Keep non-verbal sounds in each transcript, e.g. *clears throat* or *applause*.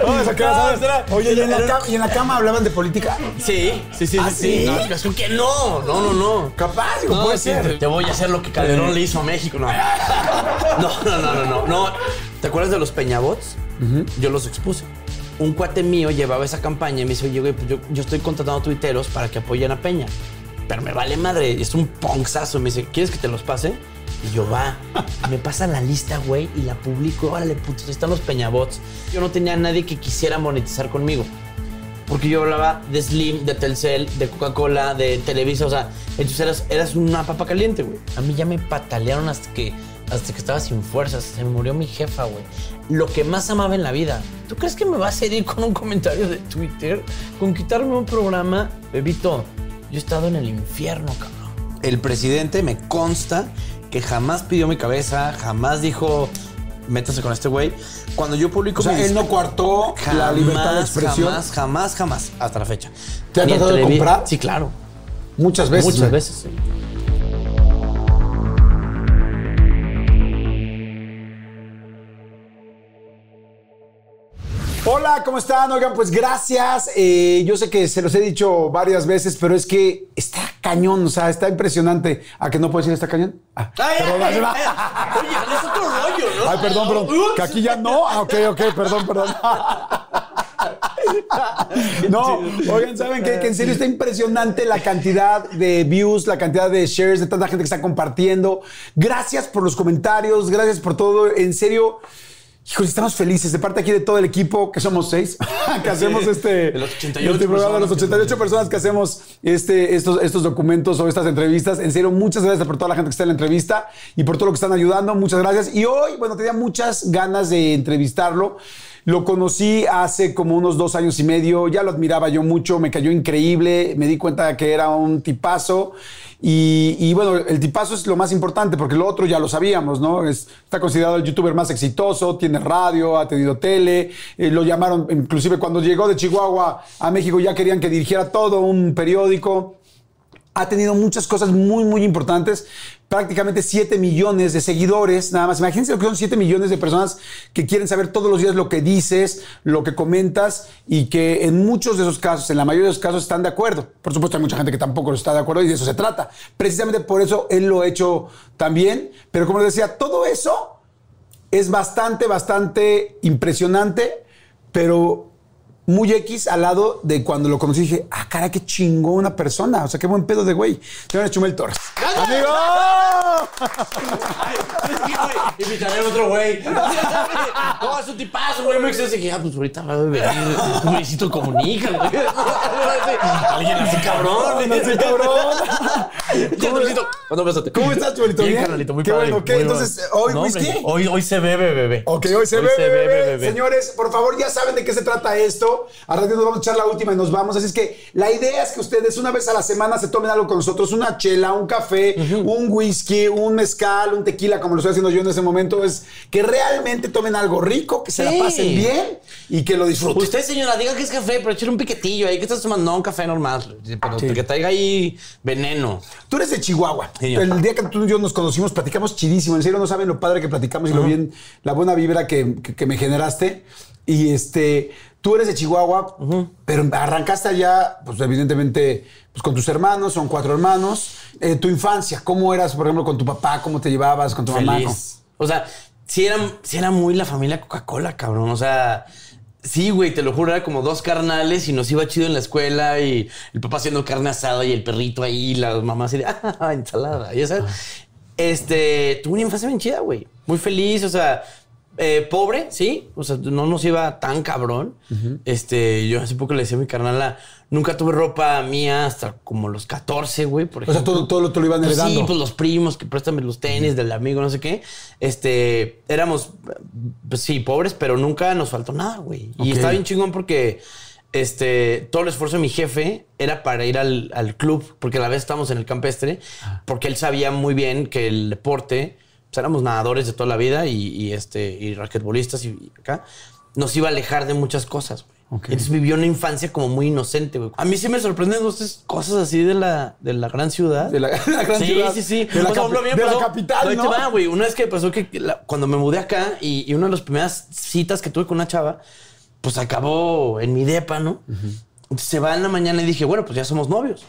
A Oye, ¿y en, la cama, ¿y en la cama hablaban de política? Sí, sí, sí, ¿Ah, sí, sí. No, es que no, no, no, no. Capaz, No, puede sí, ser. te, te voy a hacer lo que Calderón le hizo a México. No. *laughs* No, no, no, no, no. ¿Te acuerdas de los Peñabots? Yo los expuse. Un cuate mío llevaba esa campaña y me dice, oye, güey, pues yo, yo estoy contratando tuiteros para que apoyen a Peña. Pero me vale madre, es un ponzazo. Me dice, ¿quieres que te los pase? Y yo, va. Me pasa la lista, güey, y la publico. Órale, putos, están los Peñabots. Yo no tenía a nadie que quisiera monetizar conmigo. Porque yo hablaba de Slim, de Telcel, de Coca-Cola, de Televisa, o sea, entonces eras, eras una papa caliente, güey. A mí ya me patalearon hasta que, hasta que estaba sin fuerzas, se me murió mi jefa, güey. Lo que más amaba en la vida. ¿Tú crees que me vas a herir con un comentario de Twitter? Con quitarme un programa, bebito, yo he estado en el infierno, cabrón. El presidente me consta que jamás pidió mi cabeza, jamás dijo, métase con este güey. Cuando yo publico O sea, él no coartó la libertad de expresión. Jamás, jamás, jamás, hasta la fecha. ¿Te ha Ni tratado de comprar? Sí, claro. Muchas veces. Muchas veces, sí. Hola, ¿cómo están? Oigan, pues gracias. Eh, yo sé que se los he dicho varias veces, pero es que está cañón, o sea, está impresionante. ¿A que no puedo decir está cañón? Ah, perdón, ay, ay, ay, ay. Oye, es otro rollo, ¿no? Ay, perdón, perdón. Que aquí ya no. Ah, ok, ok, perdón, perdón. *laughs* No, oigan, ¿saben qué? Que en serio está impresionante la cantidad de views, la cantidad de shares, de tanta gente que está compartiendo. Gracias por los comentarios, gracias por todo. En serio, híjole, estamos felices. De parte aquí de todo el equipo, que somos seis, *laughs* que hacemos este, De los 88 este programa, de los personas que 88 personas que hacemos este, estos, estos documentos o estas entrevistas. En serio, muchas gracias por toda la gente que está en la entrevista y por todo lo que están ayudando. Muchas gracias. Y hoy, bueno, tenía muchas ganas de entrevistarlo. Lo conocí hace como unos dos años y medio, ya lo admiraba yo mucho, me cayó increíble, me di cuenta que era un tipazo y, y bueno, el tipazo es lo más importante porque lo otro ya lo sabíamos, ¿no? Es- está considerado el youtuber más exitoso, tiene radio, ha tenido tele, eh, lo llamaron, inclusive cuando llegó de Chihuahua a México ya querían que dirigiera todo un periódico ha tenido muchas cosas muy, muy importantes. Prácticamente 7 millones de seguidores, nada más. Imagínense lo que son 7 millones de personas que quieren saber todos los días lo que dices, lo que comentas y que en muchos de esos casos, en la mayoría de los casos, están de acuerdo. Por supuesto, hay mucha gente que tampoco está de acuerdo y de eso se trata. Precisamente por eso él lo ha hecho también. Pero como les decía, todo eso es bastante, bastante impresionante, pero muy X al lado de cuando lo conocí dije, ah, cara, qué chingón una persona. O sea, qué buen pedo de güey. Señor Chumel Torres. ¡Amigo! Invitaré a otro güey. *laughs* No, es un tipazo, güey. Me dije, ah, pues ahorita va a venir un güeycito comunica, *laughs* güey. Alguien así cabrón. No sé, cabrón. *laughs* ¿Cómo estás, Chubelito? Bien, carnalito, muy Qué bueno, ¿qué? muy Entonces. ¿hoy whisky? Hoy, hoy se bebe, bebé. Ok, hoy se, bebe, bebé. Señores, por favor, ya saben de qué se trata esto. A ratito nos vamos a echar la última y nos vamos. Así es que la idea es que ustedes una vez a la semana se tomen algo con nosotros. Una chela, un café, un whisky, un mezcal, un tequila, como lo estoy haciendo yo en ese momento. Es que realmente tomen algo rico, que se Sí. la pasen bien y que lo disfruten. Usted, señora, diga que es café, pero échale un piquetillo ahí. que estás tomando? No, un café normal. Pero Sí. que traiga ahí veneno. Tú eres de Chihuahua. Sí, el día que tú y yo nos conocimos, platicamos chidísimo. En serio, no saben lo padre que platicamos y lo bien, la buena vibra que, que- que me generaste. Y este, tú eres de Chihuahua, pero arrancaste allá, pues evidentemente, pues con tus hermanos, son cuatro hermanos. Eh, tu infancia, ¿cómo eras, por ejemplo, con tu papá? ¿Cómo te llevabas con tu mamá? Feliz. O sea, sí era, sí era muy la familia Coca-Cola, cabrón. O sea, sí, güey, te lo juro, era como dos carnales y nos iba chido en la escuela y el papá haciendo carne asada y el perrito ahí, y la mamá así de, *laughs* ah, ensalada, ya sabes. Este, tuve una infancia bien chida, güey. Muy feliz, o sea, eh, pobre, sí. O sea, no nos iba tan cabrón. Este, yo hace poco le decía a mi carnala, nunca tuve ropa mía hasta como los 14, güey, por O sea, ejemplo. todo, todo lo iban Pues heredando. sí, pues los primos que préstame los tenis del amigo, no sé qué. Este, éramos, pues sí, pobres, pero nunca nos faltó nada, güey. Y está bien chingón porque este, todo el esfuerzo de mi jefe era para ir al, al club, porque a la vez estábamos en el campestre, Ah. porque él sabía muy bien que el deporte, pues éramos nadadores de toda la vida y, y, este, y raquetbolistas y, acá, nos iba a alejar de muchas cosas, güey. Entonces vivió una infancia como muy inocente, güey. A mí sí me sorprenden cosas así de la, de la gran ciudad. De la- de *laughs* la gran sí, ciudad. Sí, sí, De la capi- mío de la pasó- capital, ¿no? va, güey. Una vez que pasó que la- cuando me mudé acá y, y una de las primeras citas que tuve con una chava, pues acabó en mi depa, ¿no? Se va en la mañana y dije, bueno, pues ya somos novios.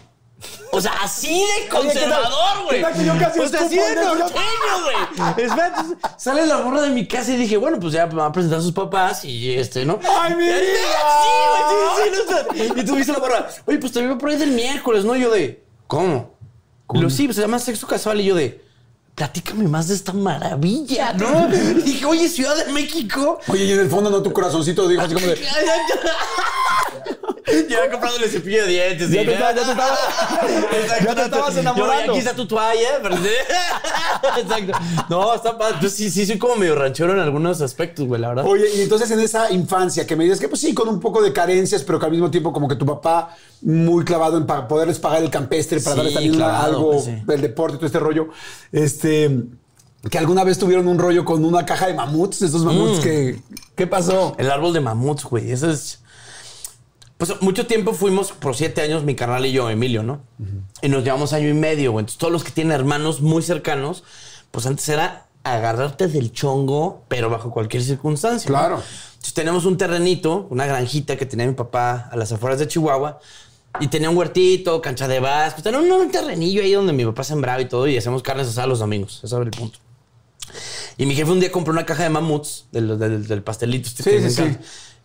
O sea, así de *laughs* conservador, güey. ¿Qué tal que yo casi O sea, así de norteño, güey. Es más, entonces, Sale la morra de mi casa y dije, bueno, pues ya me va a presentar a sus papás y este, ¿no? ¡Ay, mi vida! Sí, güey, sí, sí, no está. Y tú viste la morra, oye, pues te veo por ahí del miércoles, ¿no? Y yo de, ¿cómo? Y lo sí, pues se llama sexo casual. Y yo de, platícame más de esta maravilla, ¿no? *laughs* Dije, oye, Ciudad de México. Oye, y en el fondo no tu corazoncito dijo así como de. *laughs* *laughs* Ya comprándole cepillo de dientes. Ya y- te estaba- ya te estaba- *laughs* Exacto. ya te estabas Yo, enamorando. aquí está tu toalla. pero- *laughs* Exacto. No, está padre. Yo sí, sí soy como medio ranchero en algunos aspectos, güey, la verdad. Oye, y entonces en esa infancia que me dices que pues sí, con un poco de carencias, pero que al mismo tiempo como que tu papá muy clavado en pa- poderles pagar el campestre para Sí, darles también clavado, algo sí. del deporte y todo este rollo, este, que alguna vez tuvieron un rollo con una caja de mamuts, esos mamuts Mm. que, ¿qué pasó? El árbol de mamuts, güey. Eso es. Pues mucho tiempo fuimos, por siete años, mi carnal y yo, Emilio, ¿no? Y nos llevamos año y medio, güey. Entonces, todos los que tienen hermanos muy cercanos, pues antes era agarrarte del chongo, pero bajo cualquier circunstancia. ¿no? Claro. Entonces, tenemos un terrenito, una granjita que tenía mi papá a las afueras de Chihuahua. Y tenía un huertito, cancha de básquet. Tenía un, un terrenillo ahí donde mi papá sembraba y todo. Y hacemos carnes asadas los domingos. Ese era el punto. Y mi jefe un día compró una caja de mamuts del, del, del pastelito. Este Sí, sí, sí.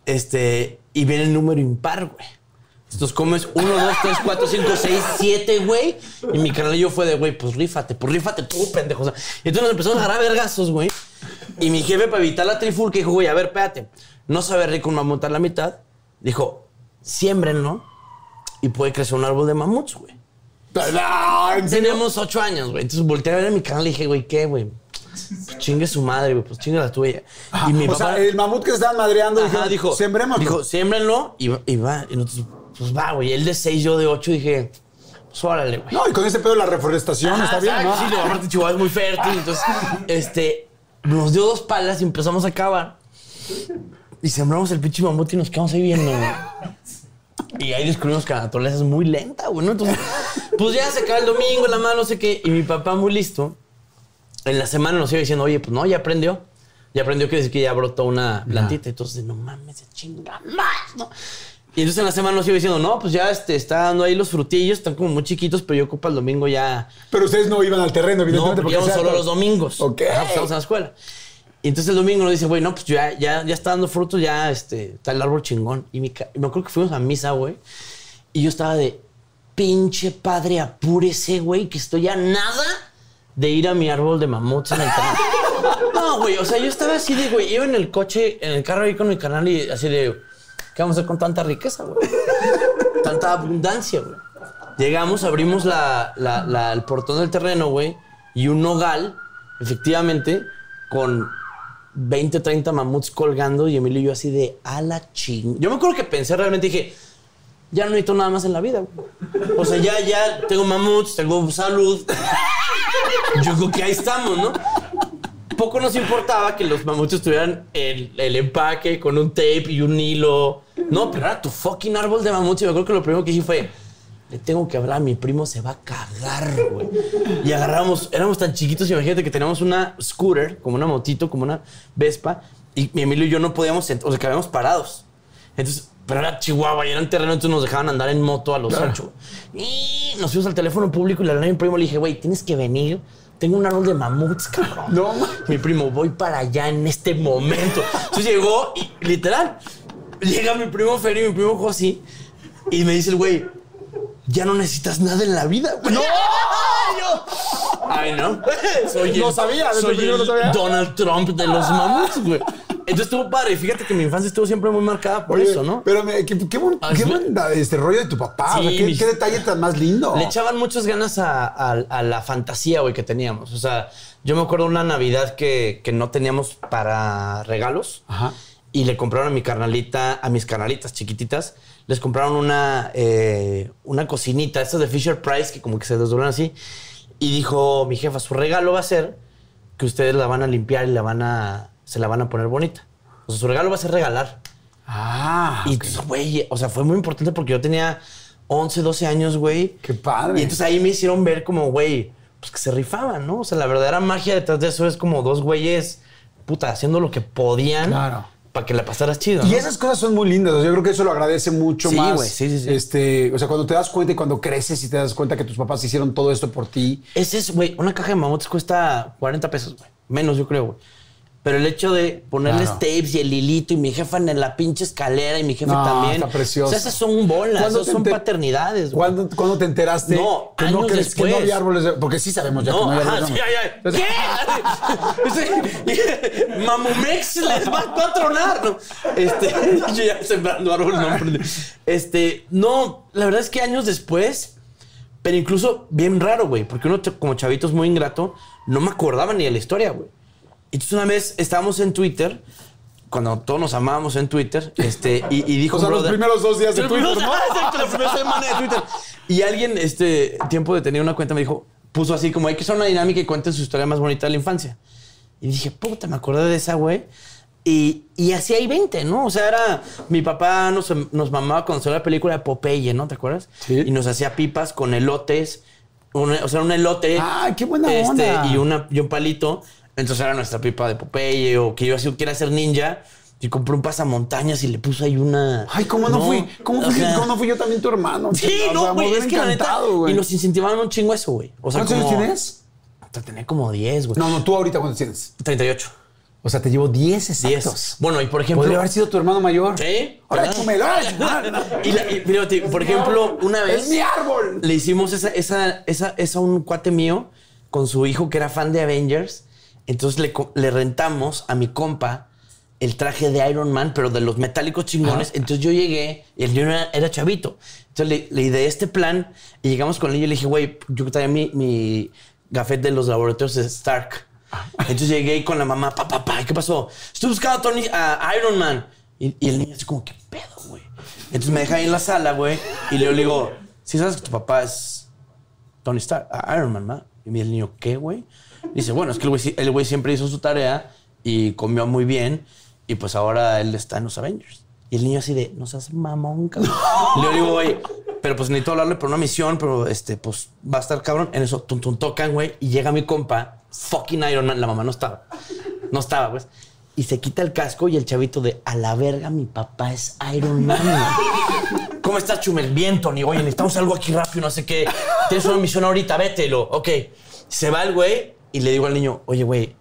Este, y viene el número impar, güey. Entonces comes 1, 2, 3, 4, 5, 6, 7, güey. Y mi canal y yo fue de, güey, pues rífate, pues rífate tú, pendejo. O sea, y entonces nos empezamos a agarrar vergazos, güey. Y mi jefe, para evitar la trifulca, dijo, güey, a ver, espérate. No sabe rico un mamut a la mitad. Dijo, siembrenlo y puede crecer un árbol de mamuts, güey. Teníamos ocho años, güey. Entonces volteé a ver a mi canal y dije, güey, ¿qué, güey? Pues chingue su madre, güey. Pues chingue la tuya. Y mi o papá sea, el mamut que se estaban madreando Ajá, dijeron, dijo, sembremos. Dijo, siémbrenlo y, y va. Y nosotros, pues va, güey. Él de seis, yo de ocho, dije, pues órale, güey. No, y con ese pedo la reforestación Ajá, está bien, ¿no? Sí, luego, aparte Chihuahua es muy fértil. Entonces, este, nos dio dos palas y empezamos a cavar. Y sembramos el pinche mamut y nos quedamos ahí viendo, güey. Y ahí descubrimos que la naturaleza es muy lenta, güey, ¿no? Entonces, pues ya se acaba el domingo, la mano, no sé qué. Y mi papá, muy listo, en la semana nos iba diciendo, oye, pues no, ya aprendió. Ya aprendió que decir que ya brotó una plantita. Entonces, no mames, se chinga más, ¿no? Y entonces en la semana nos iba diciendo, no, pues ya este, está dando ahí los frutillos, están como muy chiquitos, pero yo ocupo el domingo ya Pero ustedes no iban al terreno, no, evidentemente. porque íbamos solo todo- los domingos. Ok. Ajá, pues, estamos en la escuela. Y entonces el domingo nos dice, güey, no, pues ya, ya, ya está dando frutos, ya este, está el árbol chingón. Y, mi y me acuerdo que fuimos a misa, güey. Y yo estaba de, pinche padre, apúrese, güey, que estoy a nada de ir a mi árbol de mamuts en el canal. *laughs* No, güey, o sea, yo estaba así de, güey, iba en el coche, en el carro ahí con mi canal y así de, ¿qué vamos a hacer con tanta riqueza, güey? Tanta abundancia, güey. Llegamos, abrimos la, la- el portón del terreno, güey, y un nogal, efectivamente, con 20, 30 mamuts colgando, y Emilio y yo así de, a la ching. Yo me acuerdo que pensé realmente, dije, ya no necesito nada más en la vida. O sea, ya, ya tengo mamuts, tengo salud. Yo creo que ahí estamos, ¿no? Poco nos importaba que los mamuts tuvieran el, el empaque con un tape y un hilo. No, pero era tu fucking árbol de mamuts. Y me acuerdo que lo primero que hice fue, le tengo que hablar a mi primo, se va a cagar, güey. Y agarramos, éramos tan chiquitos, imagínate que teníamos una scooter, como una motito, como una Vespa, y mi Emilio y yo no podíamos, o sea, quedamos parados. Entonces, pero era Chihuahua y era un terreno, entonces nos dejaban andar en moto a los ocho. Y nos fuimos al teléfono público y le hablé a mi primo, le dije, güey, tienes que venir. Tengo un árbol de mamuts, cabrón. No, Mi primo, voy para allá en este momento. Entonces llegó y literal, llega mi primo Fer y mi primo Josi y me dice el güey, ya no necesitas nada en la vida. güey". ¡No! Ay, no. *laughs* Soy No sabía, soy el primero el no sabía. Donald Trump de los mamuts, güey. Entonces estuvo padre. Fíjate que mi infancia estuvo siempre muy marcada por Oye, eso, ¿no? Pero me- qué, qué buen, Ah, qué buen este rollo de tu papá. o sea, Sí, qué, detalle tan más lindo. Le echaban muchas ganas a, a- a la fantasía, güey, que teníamos. O sea, yo me acuerdo una Navidad que, que no teníamos para regalos. Ajá. Y le compraron a mi carnalita, a mis carnalitas chiquititas, les compraron una, eh, una cocinita, estas de Fisher Price, que como que se desdoblan así. Y dijo mi jefa, su regalo va a ser que ustedes la van a limpiar y la van a, se la van a poner bonita. O sea, su regalo va a ser regalar. Ah, Y güey, o sea, fue muy importante porque yo tenía 11, 12 años, güey. Qué padre. Y entonces ahí me hicieron ver como, güey, pues que se rifaban, ¿no? O sea, la verdadera magia detrás de eso es como dos güeyes, puta, haciendo lo que podían Claro. para que la pasaras chido. Y ¿no? esas cosas son muy lindas. Yo creo que eso lo agradece mucho Sí, más. güey, sí, sí, sí. Este, o sea, cuando te das cuenta y cuando creces y te das cuenta que tus papás hicieron todo esto por ti. Ese es, güey, una caja de mamuts cuesta 40 pesos, güey. Menos, yo creo, güey. Pero el hecho de ponerles Claro. tapes y el hilito y mi jefa en la pinche escalera y mi jefe No, también. está precioso. O sea, esas son bolas, ¿Cuándo esas son paternidades. ¿Cuándo, cuándo te enteraste No, que no crees que no había árboles? de- porque sí sabemos ya que no ajá, árboles. sí. ¿Qué? *laughs* Mamumex les va a tronar. No, este, *laughs* yo ya sembrando árboles, no. Este, no, la verdad es que años después, pero incluso bien raro, güey, porque uno como chavito es muy ingrato, no me acordaba ni de la historia, güey. Entonces una vez estábamos en Twitter, cuando todos nos amábamos en Twitter, este, y, y dijo *laughs* O sea, los brother- primeros dos días de Twitter, ¿no? *laughs* Ah, exacto, la primera semana de Twitter. Y alguien, este, tiempo de tener una cuenta, me dijo, puso así como hay que hacer una dinámica y cuenten su historia más bonita de la infancia. Y dije, puta, me acordé de esa, güey. Y, y así hay 20, ¿no? O sea, era. Mi papá nos, nos mamaba cuando salió la película de Popeye, ¿no? ¿Te acuerdas? Sí. Y nos hacía pipas con elotes. un- o sea, un elote. ¡Ay, qué buena este, onda! Y, una, y un palito. Entonces era nuestra pipa de Popeye. O que yo así quiera ser ninja. Y compré un pasamontañas y le puse ahí una. Ay, ¿cómo no, fui? ¿Cómo, fui Ajá. ¿Cómo no fui yo también tu hermano? Sí, O no, güey. Es que la neta. Y nos incentivaban un chingo eso, güey. O sea, ¿Cuántos años tienes? Hasta Tenía como 10, güey. No, no, tú ahorita cuántos tienes. 38. O sea, te llevo 10 exactos. 10. Bueno, y por ejemplo. Podría haber sido tu hermano mayor. Sí. Ahora échamelo. *laughs* Y, la- y fíjate, por ejemplo, una vez. ¡Es mi árbol! Le hicimos esa, esa, esa, esa a un cuate mío con su hijo que era fan de Avengers. Entonces le, le rentamos a mi compa el traje de Iron Man, pero de los metálicos chingones. Entonces yo llegué y el niño era, era chavito. Entonces le, le ideé este plan y llegamos con él y le dije, güey, yo traía mi, mi gafet de los laboratorios de Stark. Entonces llegué con la mamá, papá, papá, ¿qué pasó? Estoy buscando a, Tony, a Iron Man. Y, y el niño así como, ¿qué pedo, güey? Entonces me deja ahí en la sala, güey, y le digo, si sabes que tu papá es Tony Stark, Iron Man, ¿no? Y el niño, ¿qué, güey? Dice, bueno, es que el güey, el güey siempre hizo su tarea y comió muy bien y pues ahora él está en los Avengers. Y el niño así de, no seas mamón, cabrón. *laughs* Le digo, güey, pero pues necesito hablarle por una misión, pero este, pues va a estar cabrón. En eso, tum, tum, tocan, güey, y llega mi compa, fucking Iron Man. La mamá no estaba. No estaba, pues. Y se quita el casco y el chavito de, a la verga, mi papá es Iron Man. güey". *laughs* ¿Cómo estás, Chumel? Bien, Tony. Oye, necesitamos algo aquí rápido, no sé qué. Tienes una misión ahorita, vételo. Ok. Se va el güey y le digo al niño, oye, güey,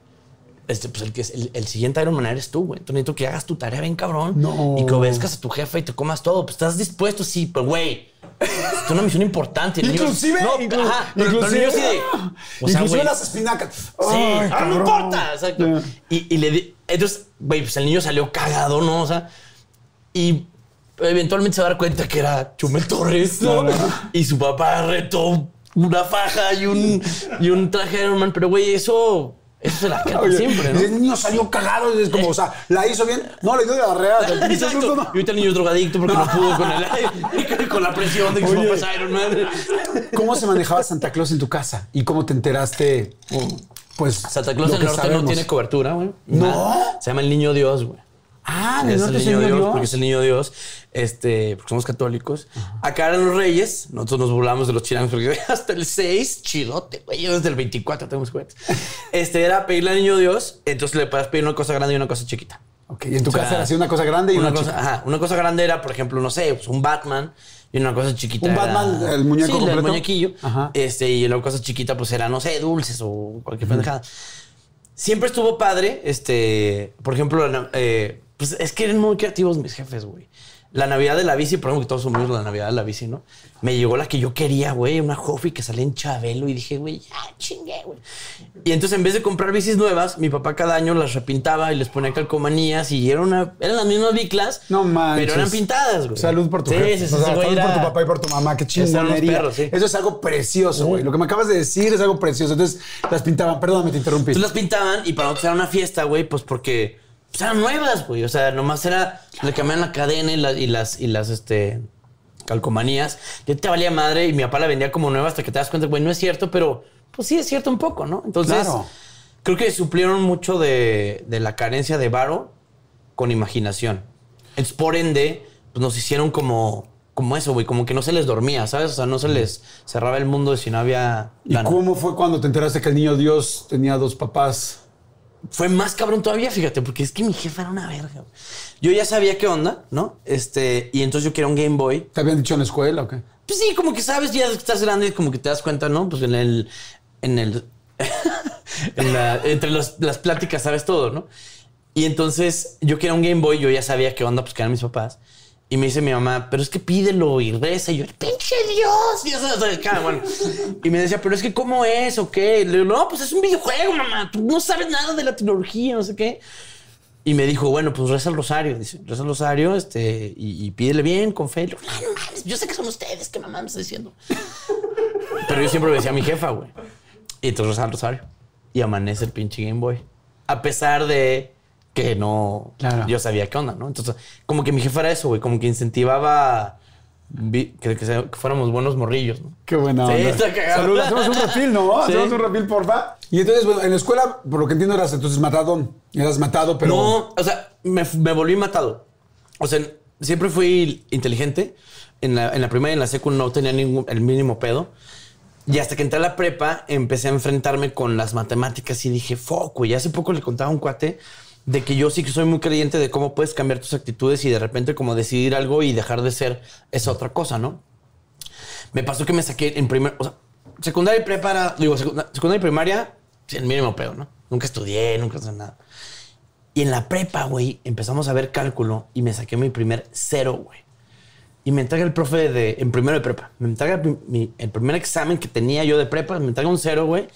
este, pues el, que es, el, el siguiente Iron Man eres tú, güey. Entonces necesito que hagas tu tarea bien cabrón. No. Y que obedezcas a tu jefe y te comas todo. Pues estás dispuesto, sí, pero güey. Es una misión importante. El niño- Inclusive, no, inclu- ajá, inclusive, niño así de, o sea, inclusive güey, las espinacas. Sí, Ay, ah, no importa. Exacto. Y, y le di, entonces, güey, pues el niño salió cagado, ¿no? O sea, y eventualmente se va a dar cuenta que era Chumel Torres, ¿no? Y su papá retó una faja y un, y un traje de Iron Man, pero güey, eso, eso se la Oye, siempre, ¿no? y El niño salió cagado y es como, o sea, la hizo bien. No, le dio Exacto. susto, no. Y ahorita el niño es drogadicto porque no pudo con el *laughs* con la presión de que su Oye. papá es Iron Man. ¿Cómo se manejaba Santa Claus en tu casa? ¿Y cómo te enteraste? Pues. Santa Claus en el norte no tiene cobertura, güey. ¿No? Se llama el niño Dios, güey. Ah, ¿en el Es el niño Dios, Dios? porque es el niño Dios, este, porque somos católicos. Acá eran los reyes, nosotros nos burlamos de los chilangos porque *laughs* hasta el 6, chidote, güey, yo desde el 24 tenemos juguetes. *laughs* Este era pedirle al niño Dios, entonces le puedes pedir una cosa grande y una cosa chiquita. Ok, y en tu O sea, casa era así una cosa grande y una, cosa, chica. Ajá, una cosa grande era, por ejemplo, no sé, pues un Batman y una cosa chiquita. ¿Un era- Batman, el muñeco sí, completo? el muñequillo. Ajá. Este, y la cosa chiquita, pues era, no sé, dulces o cualquier pendejada. Siempre estuvo padre, este, por ejemplo, eh, pues es que eran muy creativos mis jefes, güey. La Navidad de la bici, por ejemplo, que todos somos la Navidad de la bici, ¿no? Me llegó la que yo quería, güey, una Jofi que salía en Chabelo y dije, güey, ya chingué, güey. Y entonces en vez de comprar bicis nuevas, mi papá cada año las repintaba y les ponía calcomanías y era una, eran las mismas biclas, No manches. pero eran pintadas, güey. Salud por tu sí, jefe. Sí, sí, O sea, salud por tu papá y por tu mamá. Qué chingonería. perros, sí. Eso es algo precioso, güey. Lo que me acabas de decir es algo precioso. Entonces, las pintaban. Perdóname, te interrumpí. Entonces las pintaban y para nosotros era una fiesta, güey, pues porque pues, eran nuevas, güey. O sea, nomás era, le cambiaban la cadena y, la- y las, y las, este, calcomanías. Yo te valía madre y mi papá la vendía como nueva hasta que te das cuenta, güey, no es cierto, pero pues sí es cierto un poco, ¿no? Entonces, Claro. creo que suplieron mucho de, de la carencia de varo con imaginación. Entonces, por ende, pues nos hicieron como, como eso, güey, como que no se les dormía, ¿sabes? O sea, no se les cerraba el mundo si no había ¿Y cómo fue cuando te enteraste que el niño Dios tenía dos papás? Fue más cabrón todavía, fíjate, porque es que mi jefa era una verga. güey. Yo ya sabía qué onda, ¿no? Este, y entonces yo quería un Game Boy. ¿Te habían dicho en la escuela o qué? Pues sí, como que sabes, ya estás grande y como que te das cuenta, ¿no? Pues en el. En el. *laughs* en la- entre los- las pláticas sabes todo, ¿no? Y entonces yo quería un Game Boy, yo ya sabía qué onda, pues que eran mis papás. Y me dice mi mamá, pero es que pídelo y reza. Y yo, pinche Dios. Cada, bueno. y me decía, pero es que ¿cómo es o qué? Le digo, no, pues es un videojuego, mamá. Tú no sabes nada de la tecnología, no sé qué. Y me dijo, bueno, pues reza el rosario. Dice, reza el rosario este, y, pídele bien, con fe. Digo, "No, no yo sé que son ustedes, que mamá me está diciendo. Pero yo siempre le decía a mi jefa, güey. Y entonces reza el rosario. Y amanece el pinche Game Boy. A pesar de que no... Claro. Yo sabía qué onda, ¿no? Entonces, como que mi jefa era eso, güey. Como que incentivaba vi- que, que fuéramos buenos morrillos, ¿no? Qué buena Sí, onda. está cagado. Salud, hacemos un refil, ¿no? *laughs* Sí. Hacemos un refil, porfa. Y entonces, bueno, en la escuela, por lo que entiendo, eras entonces matado. Eras matado, pero... No, o sea, me, me volví matado. O sea, siempre fui inteligente. En la, en la primaria y en la secu no tenía ningún, el mínimo pedo. Y hasta que entré a la prepa, empecé a enfrentarme con las matemáticas y dije, foco. Y hace poco le contaba a un cuate de que yo sí que soy muy creyente de cómo puedes cambiar tus actitudes y de repente como decidir algo y dejar de ser esa otra cosa, ¿no? Me pasó que me saqué en primer, o sea, secundaria y prepa, era- digo, secunda- secundaria y primaria, el mínimo pedo, ¿no? Nunca estudié, nunca hice nada. Y en la prepa, güey, empezamos a ver cálculo y me saqué mi primer cero, güey. Y me entrega el profe de, en primero de prepa, me entrega el primer examen que tenía yo de prepa, me entrega un cero, güey.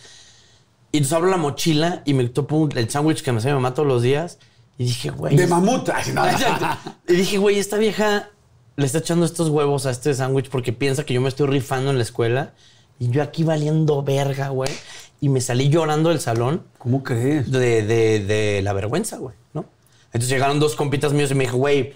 Y entonces abro la mochila y me topo el sándwich que me hacía mi mamá todos los días. Y dije, güey. De mamut. *laughs* Y dije, güey, esta vieja le está echando estos huevos a este sándwich porque piensa que yo me estoy rifando en la escuela. Y yo aquí valiendo verga, güey. Y me salí llorando del salón ¿Cómo crees? de, de- de la vergüenza, güey, ¿no? Entonces llegaron dos compitas míos y me dijo, güey,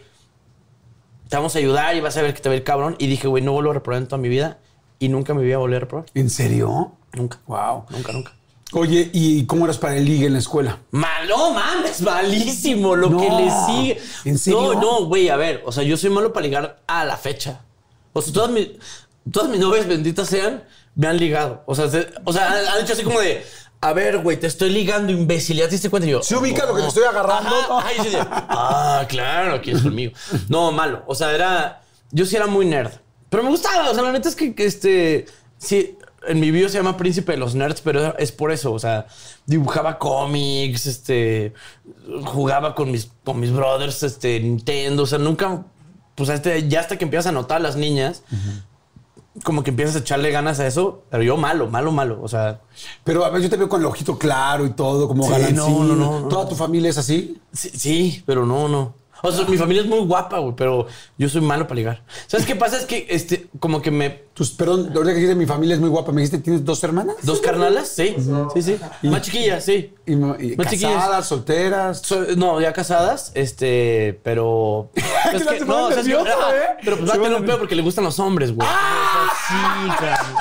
te vamos a ayudar y vas a ver que te a ir cabrón. Y dije, güey, no vuelvo a reprobar en toda mi vida y nunca me voy a volver a reprobar. ¿En serio? Nunca. Wow. Nunca, nunca. Oye, ¿y cómo eras para el ligue en la escuela? Malo, mames, malísimo lo No. que le sigue. ¿En serio? No, no, güey, a ver, o sea, yo soy malo para ligar a la fecha. O sea, todas mis, todas mis novias benditas sean, me han ligado. O sea, se- o sea, han, han hecho así como de, a ver, güey, te estoy ligando, imbécil, ¿ya te diste cuenta? Y yo, ¿Se ubica lo que te estoy agarrando? Ajá, ay, sí, sí. ah, claro, aquí es conmigo. No, malo. O sea, era, yo sí era muy nerd. Pero me gustaba, o sea, la neta es que, que, este, sí, en mi video se llama Príncipe de los Nerds, pero es por eso, o sea, dibujaba cómics, este, jugaba con mis, con mis brothers, este, Nintendo, o sea, nunca, pues este, ya hasta que empiezas a notar a las niñas, como que empiezas a echarle ganas a eso, pero yo malo, malo, malo, o sea, Pero a ver, yo te veo con el ojito claro y todo, como Sí, no, no, no, no. ¿Toda tu familia es así? Sí, sí, pero no, no. O sea, mi familia es muy guapa, güey, pero yo soy malo para ligar. ¿Sabes qué pasa? Es que, este, como que me... Tus, perdón, ahorita que dijiste mi familia es muy guapa, me dijiste, ¿tienes dos hermanas? ¿Dos carnalas? Sí, sí, sí. Más chiquillas, sí. Y, y Más chiquillas. casadas, solteras. So- no, ya casadas, este, pero... *laughs* Que es la que, no, que- nerviosa, ajá, ¿eh? pero pues va a tener un pedo porque le gustan los hombres, güey. Ah. Sí, cabrón.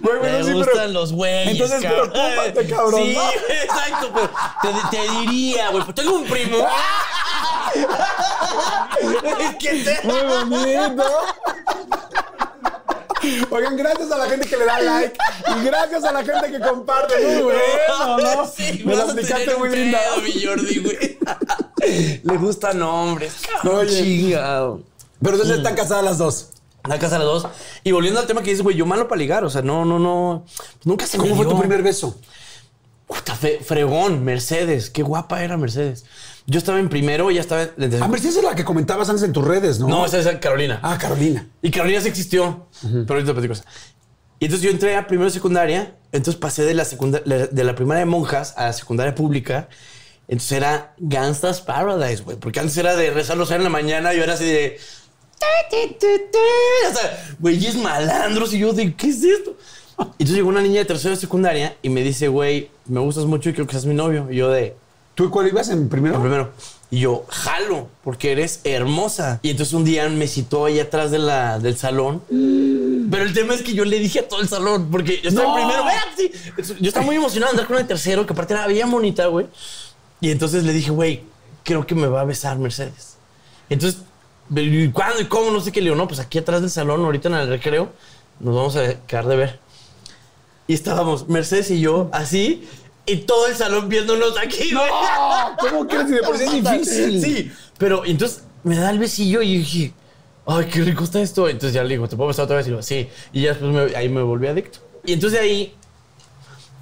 Güey, bueno, sí, pero- gustan los güeyes, Entonces, cabrón. preocúpate, cabrón. Sí, *laughs* exacto, pero te, te diría, güey, pues tengo un primo. *laughs* Que te- Muy bonito. Oigan, gracias a la gente que le da like y gracias a la gente que comparte. Muy bueno, ¿no? Sí, Me vas a tener muy linda. mi Jordi, güey. Le gustan hombres. Oye. Chingado. Pero entonces están casadas las dos. La casa de las dos. Y volviendo al tema que dices, güey, yo malo para ligar. O sea, no, no, no. Nunca se me ¿Cómo fue dio. tu primer beso? Puta, fe- fregón, Mercedes. Qué guapa era Mercedes. Yo estaba en primero, ya estaba. en- A ver, si esa es la que comentabas antes en tus redes, ¿no? No, esa es Carolina. Ah, Carolina. Y Carolina sí existió. Pero ahorita te platico eso. Y entonces yo entré a primero secundaria. Entonces pasé de la, secunda- la- de la primaria de monjas a la secundaria pública. Entonces era Gangsta's Paradise, güey. Porque antes era de rezar los en la mañana y yo era así de. O sea, güeyes malandros. Y yo de, ¿qué es esto? Y entonces llegó una niña de tercero de secundaria y me dice, güey, me gustas mucho y quiero que seas mi novio. Y yo de, ¿Tú cuál ibas en primero? el primero. Y yo, jalo, porque eres hermosa. Y entonces un día me citó ahí atrás de la, del salón. Pero el tema es que yo le dije a todo el salón, porque yo estaba ¡No! en primero. "Vean, sí". Yo estaba muy emocionado de andar con el tercero, que aparte era bien bonita, güey. Y entonces le dije, güey, creo que me va a besar Mercedes. Entonces, ¿y ¿cuándo y cómo? No sé qué le digo, no, pues aquí atrás del salón, ahorita en el recreo, nos vamos a quedar de ver. Y estábamos Mercedes y yo así. Y todo el salón viéndonos aquí, güey. No, ¿cómo crees? De por sí es difícil. Sí, pero entonces me da el besillo y dije, ay, qué rico está esto. Entonces ya le digo, ¿te puedo besar otra vez? Y digo, sí. Y ya después me- ahí me volví adicto. Y entonces ahí,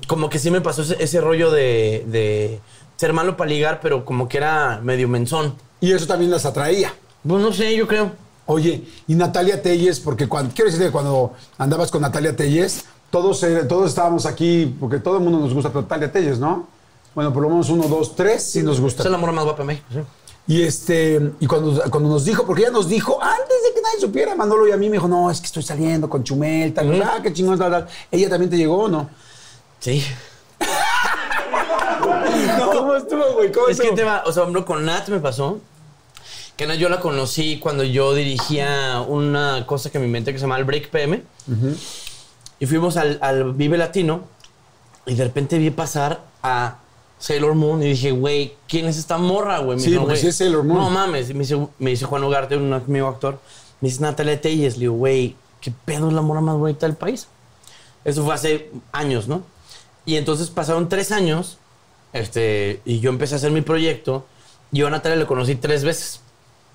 como que sí me pasó ese, ese rollo de, de ser malo para ligar, pero como que era medio menzón. Y eso también las atraía. Pues no sé, yo creo. Oye, y Natalia Telles, porque cuando, quiero decirte que cuando andabas con Natalia Telles, todos, todos estábamos aquí, porque todo el mundo nos gusta Natalia Telles, ¿no? Bueno, por lo menos uno, dos, tres, sí nos gusta. Es la morra más guapa de México, sí. Y este, y cuando, cuando nos dijo, porque ella nos dijo, antes de que nadie supiera, Manolo y a mí me dijo, no, es que estoy saliendo con Chumel, tal, Ujú. ah, qué chingón, tal, tal. ¿Ella también te llegó o no? Sí. *laughs* ¿Cómo estuvo, güey? ¿Cómo Es que estuvo? te va, o sea, ejemplo, con Nat me pasó. Que Nat yo la conocí cuando yo dirigía una cosa que me inventé que se llama el Break PM. Y fuimos al, al Vive Latino y de repente vi pasar a Sailor Moon y dije, güey, ¿quién es esta morra, güey? Me Sí, porque güey, sí es Sailor Moon. No mames. Me dice, me dice Juan Ugarte, un amigo actor, me dice Natalia Telles. Le digo, güey, ¿qué pedo es la morra más bonita del país? Eso fue hace años, ¿no? Y entonces pasaron tres años este, y yo empecé a hacer mi proyecto. Yo a Natalia le conocí tres veces.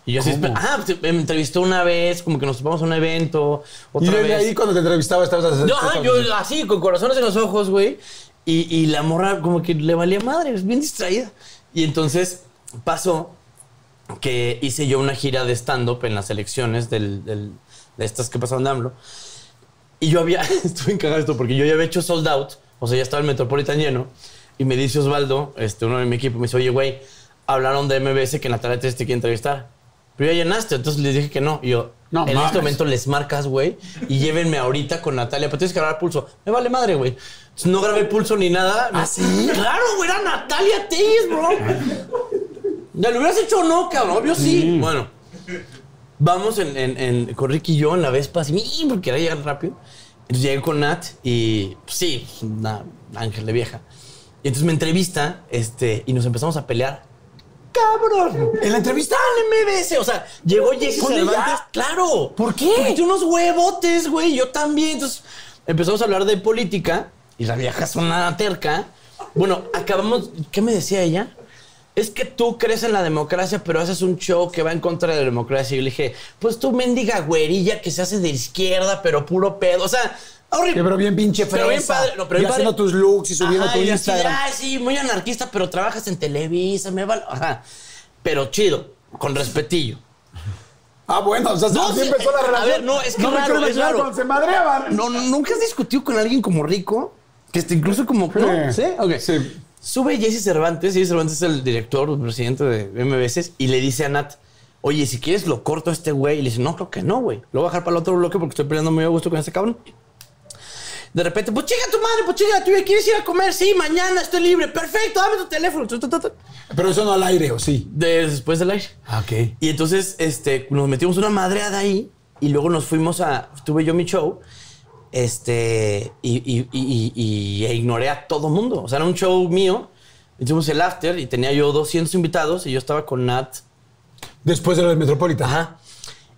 Y yo así, ah, pues, me entrevistó una vez, como que nos topamos a un evento, Y otra desde vez. ahí cuando te entrevistaba estabas Yo, ajá, yo así, con corazones en los ojos, güey. Y, y la morra como que le valía madre, es bien distraída. Y entonces pasó que hice yo una gira de stand-up en las elecciones del, del- de estas que pasaron de AMLO. Y yo había, *laughs* estuve encagado esto porque yo ya había hecho sold out, o sea, ya estaba el Metropolitan lleno. Y me dice Osvaldo, este, uno de mi equipo, me dice, oye, güey, hablaron de MBS que Natalia te quiere entrevistar. Pero ya llenaste, entonces les dije que no. Y yo, No en mames. este momento les marcas, güey, y llévenme ahorita con Natalia, pero tienes que grabar pulso. Me vale madre, güey. Entonces, No grabé pulso ni nada. ¿Ah, sí? Claro, güey, era Natalia Telles, bro. ¿Ya lo hubieras hecho o no, cabrón? Obvio sí. Bueno, vamos en, en- en- con Ricky y yo en la Vespa, así, porque quería llegar rápido. Entonces llegué con Nat y, pues, sí, una ángel de vieja. Y entonces me entrevista este, y nos empezamos a pelear. ¡Cabrón! ¿En la entrevista? ¡Dale, MBS! O sea, llegó Jesse. Cervantes. ¡Claro! ¿Por qué? Porque tiene unos huevotes, güey. Yo también. Entonces empezamos a hablar de política y la vieja es una terca. Bueno, acabamos. ¿Qué me decía ella? Es que tú crees en la democracia, pero haces un show que va en contra de la democracia. Y yo le dije, pues tú mendiga güerilla que se hace de izquierda, pero puro pedo. O sea, horrible. Pero bien pinche fresa. Pero bien padre. No, pero y bien haciendo padre. tus looks y subiendo Ajá, tu y así Instagram. Ay, sí, muy anarquista, pero trabajas en Televisa, me vale. Ajá. Pero chido, con respetillo. Ah, bueno, o sea, No, así empezó la a relación. ver, no, es que no me raro, quiero es raro. cuando se madreaban. No, no, ¿Nunca has discutido con alguien como rico? Que esté incluso como... ¿no? ¿Sí? Ok. Sí. Sube Jesse Cervantes, Jesse Cervantes es el director, el presidente de MBS, y le dice a Nat, oye, si quieres lo corto a este güey. Y le dice, no, creo que no, güey. Lo voy a dejar para el otro bloque porque estoy peleando muy a gusto con ese cabrón. De repente, pues chica tu madre, pues chica tú, ¿quieres ir a comer? Sí, mañana estoy libre. Perfecto, dame tu teléfono. Pero eso no al aire, ¿o sí? De- después del aire. Ah, ok. Y entonces este, nos metimos una madreada ahí y luego nos fuimos a. Tuve yo mi show. Este. Y, y- y- y- e ignoré a todo mundo. O sea, era un show mío. Hicimos el after y tenía yo 200 invitados y yo estaba con Nat. Después de lo del Metropolitan. Ajá.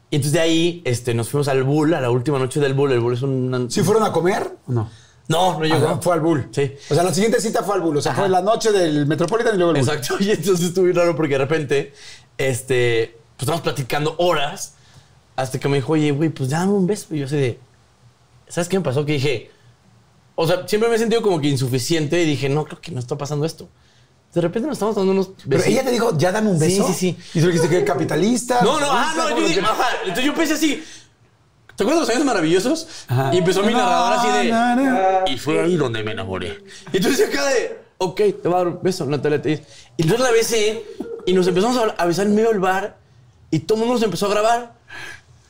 Y entonces de ahí este, nos fuimos al Bull, a la última noche del Bull. El Bull es un. ¿Sí fueron a comer o no? No, no llegó. Ajá, fue al Bull. Sí. O sea, la siguiente cita fue al Bull. O sea, Ajá. fue la noche del Metropolitan y luego el Bull. Exacto. *laughs* Y entonces estuvo raro porque de repente, este, pues estamos platicando horas hasta que me dijo, oye, güey, pues dame un beso. Y yo así de, ¿sabes qué me pasó? Que dije, o sea, siempre me he sentido como que insuficiente y dije, no, creo que no está pasando esto. De repente nos estamos dando unos besos. Pero ella te dijo, ya dame un Sí, beso. sí, sí. Y tú dijiste que capitalista. No, no, ah, no, ¿cómo yo dije, ajá. Entonces yo pensé así, ¿te acuerdas de los años maravillosos? Ajá. Y empezó mi narrador así de, Na, na, na. y fue ahí donde me enamoré. Y entonces acá de, ok, te voy a dar un beso, Natalia. te dice. Y entonces la besé y nos empezamos a, a besar en medio del bar y todo el mundo nos empezó a grabar.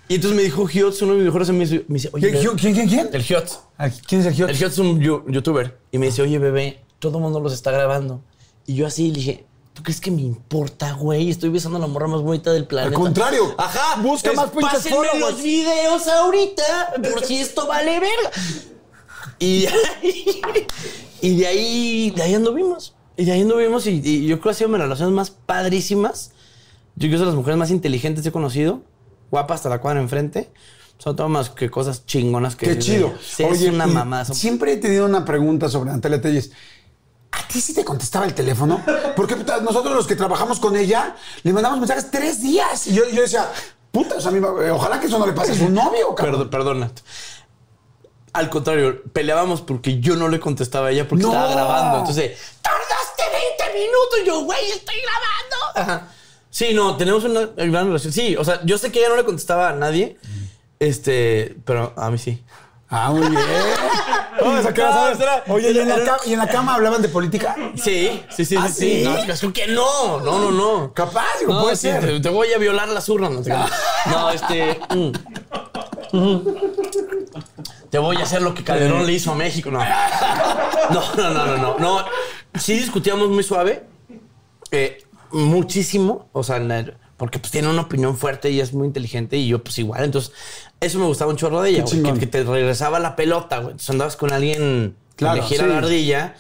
Y entonces me dijo Giotz, uno de mis mejores amigos, me dice, oye, ¿Quién, quién, quién? quién? el Giotz. Ah, ¿Quién es el Giot? El Giotz es un youtuber. Y me dice, oye, bebé, todo el mundo los está grabando. Y yo así le dije, ¿tú crees que me importa, güey? Estoy besando a la morra más bonita del planeta. contrario. Ajá. Busca Es, más pinches Pásenme followers. los videos ahorita, por si esto vale verga. Y de ahí, *laughs* y de ahí, de ahí anduvimos. Y de ahí anduvimos y, y yo creo que ha sido mis relaciones más padrísimas. Yo creo que son las mujeres más inteligentes que he conocido. Guapa hasta la cuadra enfrente. Son todo más que cosas chingonas que... Qué chido. Sí, es una mamada. son- Siempre he tenido una pregunta sobre Natalia Telles. ¿A ti sí te contestaba el teléfono? Porque puta, nosotros los que trabajamos con ella le mandamos mensajes tres días. Y yo, yo decía, puta, o sea, ojalá que eso no le pase a su novio, cabrón. Perdón, perdona. Al contrario, peleábamos porque yo no le contestaba a ella porque No. estaba grabando. Entonces, tardaste 20 minutos. Y yo, güey, estoy grabando. Ajá. Sí, no, tenemos una gran relación. Sí, o sea, yo sé que ella no le contestaba a nadie. Este, pero a mí sí. Ah, muy bien. No, esa cara, No, ¿sabes? espera. Oye, ¿y en, la cama, ¿y en la cama hablaban de política? Sí, sí, sí, ¿Ah, sí, sí. que no? No, no, no. Capaz, digo, No, puede sí, ser. Te, te voy a violar las urnas. No, te no este. mm. Mm. Te voy a hacer lo que Calderón le hizo a México. No. No, no, no, no, no. no. Sí discutíamos muy suave. eh, muchísimo. O sea, porque pues tiene una opinión fuerte y es muy inteligente. Y yo, pues igual. Entonces, eso me gustaba un chorro de ella, güey. Que, que te regresaba la pelota, güey. Entonces andabas con alguien Claro, que le gira sí. la ardilla.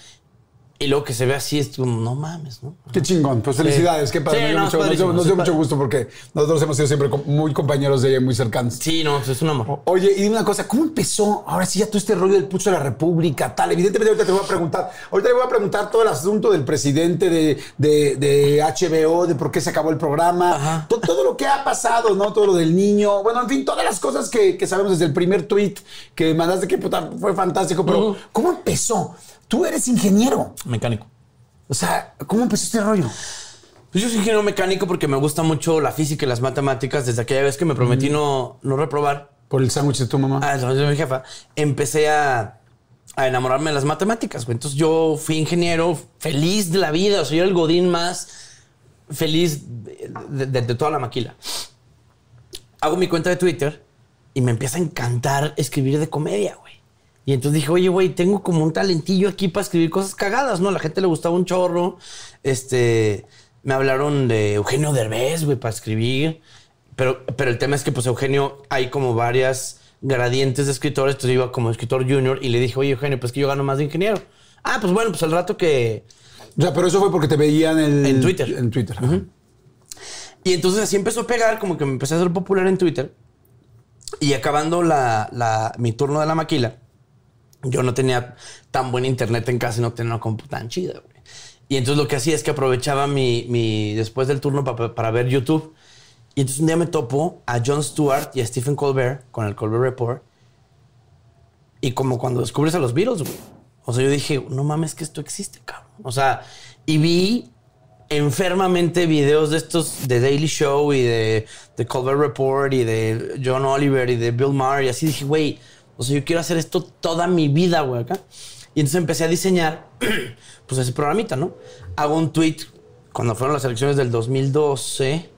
Y luego que se ve así, es como, no mames, ¿no? Qué chingón. Pues felicidades, qué padre. Sí, no, mucho, nos dio- nos mucho gusto porque nosotros hemos sido siempre muy compañeros de ella, muy cercanos. Sí, no, es un amor. Oye, y dime una cosa, ¿cómo empezó ahora sí ya todo este rollo del pucho de la República, tal? Evidentemente ahorita te voy a preguntar, ahorita le voy a preguntar todo el asunto del presidente de, de- de HBO, de por qué se acabó el programa, Ajá. to- todo, lo que ha pasado, ¿no? Todo lo del niño, bueno, en fin, todas las cosas que, que sabemos desde el primer tweet que mandaste, que puta, fue fantástico, pero. ¿cómo empezó? Tú eres ingeniero, Mecánico. o sea, ¿cómo empezó este rollo? Pues yo soy ingeniero mecánico porque me gusta mucho la física y las matemáticas. Desde aquella vez que me prometí no, no reprobar, Por el sándwich de tu mamá. a la de mi jefa, empecé a, a enamorarme de las matemáticas. güey. Entonces yo fui ingeniero feliz de la vida. O sea, yo era el godín más feliz de, de- de toda la maquila. Hago mi cuenta de Twitter y me empieza a encantar escribir de comedia, güey. Y entonces dije, oye, güey, tengo como un talentillo aquí para escribir cosas cagadas, ¿no? A la gente le gustaba un chorro. Este, me hablaron de Eugenio Derbez, güey, para escribir. Pero, pero el tema es que, pues, Eugenio, hay como varias gradientes de escritores. Entonces yo iba como escritor junior y le dije, oye, Eugenio, pues que yo gano más de ingeniero. Ah, pues bueno, pues al rato que, O sea, pero eso fue porque te veían el, En Twitter. En Twitter. Y entonces así empezó a pegar, como que me empecé a hacer popular en Twitter. Y acabando la, la- mi turno de la maquila, yo no tenía tan buen internet en casa y no tenía una compu tan chida, güey. Y entonces lo que hacía es que aprovechaba mi, mi después del turno pa- pa- para ver YouTube. Y entonces un día me topo a Jon Stewart y a Stephen Colbert con el Colbert Report. Y como cuando descubres a los Beatles, güey. O sea, yo dije, no mames que esto existe, cabrón. O sea, y vi enfermamente videos de estos de Daily Show y de, de Colbert Report y de John Oliver y de Bill Maher y así dije, güey, o sea, yo quiero hacer esto toda mi vida, güey, acá. Y entonces empecé a diseñar, *clears throat* pues ese programita, ¿no? Hago un tweet cuando fueron las elecciones del 2012.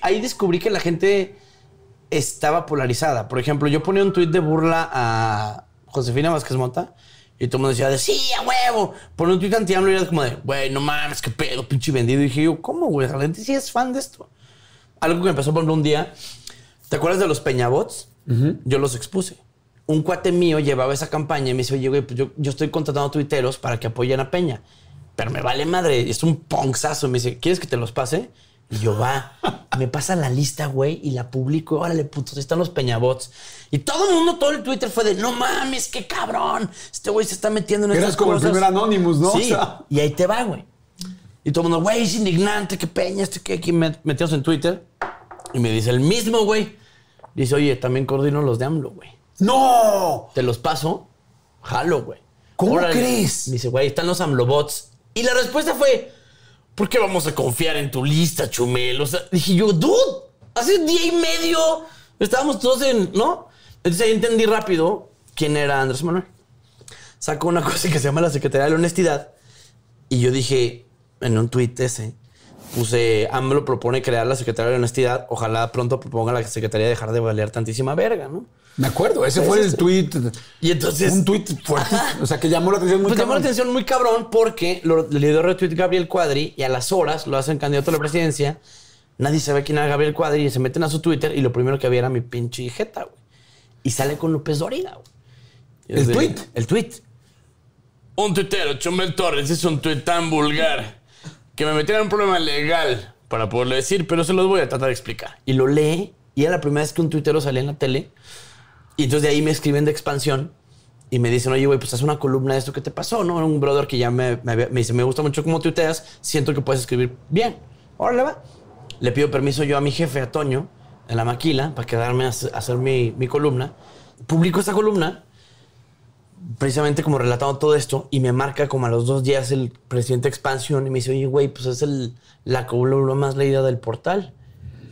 Ahí descubrí que la gente estaba polarizada. Por ejemplo, yo ponía un tweet de burla a Josefina Vázquez Mota y todo el mundo decía de sí, a huevo. Ponía un tweet anti y era como de, güey, no mames, qué pedo, pinche vendido. Y dije yo, ¿cómo, güey? La gente sí es fan de esto. Algo que me empezó a poner un día. ¿Te acuerdas de los peñabots? Yo los expuse. Un cuate mío llevaba esa campaña y me dice, oye, güey, pues yo, yo estoy contratando tuiteros para que apoyen a Peña. Pero me vale madre, es un ponzazo. Me dice, ¿quieres que te los pase? Y yo, va. *laughs* Me pasa la lista, güey, y la publico. Órale, putos, están los peñabots. Y todo el mundo, todo el Twitter fue de, no mames, qué cabrón. Este güey se está metiendo en estas como el cosas. primer Anonymous, ¿no? Sí, *laughs* O sea. y ahí te va, güey. Y todo el mundo, güey, es indignante, qué peña, este que aquí met- metidos en Twitter. Y me dice el mismo, güey. Dice, oye, también coordino los de AMLO, güey. ¡No! Te los paso, jalo, güey. ¿Cómo crees? Me dice, güey, están los AMLObots. Y la respuesta fue, ¿por qué vamos a confiar en tu lista, Chumel? O sea, dije yo, dude, hace un día y medio estábamos todos en, ¿no? Entonces ahí entendí rápido quién era Andrés Manuel. Sacó una cosa que se llama la Secretaría de la Honestidad. Y yo dije, en un tuit ese, puse, AMLO propone crear la Secretaría de la Honestidad. Ojalá pronto proponga la Secretaría dejar de valer tantísima verga, ¿no? Me acuerdo, ese fue el tweet. Y entonces... Un tweet fuerte. O sea, que llamó la atención muy Pues llamó la atención muy cabrón porque lo, le dio retweet Gabriel Cuadri y a las horas lo hacen candidato a la presidencia. Nadie sabe quién era Gabriel Cuadri y se meten a su Twitter y lo primero que había era mi pinche jeta, güey. Y sale con López Dóriga, güey. ¿El de- tweet? El tweet. Un tuitero, Chumel Torres, es un tuit tan vulgar que me metiera en un problema legal para poderlo decir, pero se los voy a tratar de explicar. Y lo lee y era la primera vez que un tuitero salía en la tele. Y entonces de ahí me escriben de expansión y me dicen, oye, güey, pues haz una columna de esto que te pasó, ¿no? Un brother que ya me, me, dice, me gusta mucho cómo tuiteas, siento que puedes escribir bien. Órale, va. Le pido permiso yo a mi jefe, a Toño, en la maquila, para quedarme a hacer a hacer mi, mi columna. Publico esta columna, precisamente como relatando todo esto, y me marca como a los dos días el presidente de Expansión y me dice, oye, güey, pues es el, la columna más leída del portal.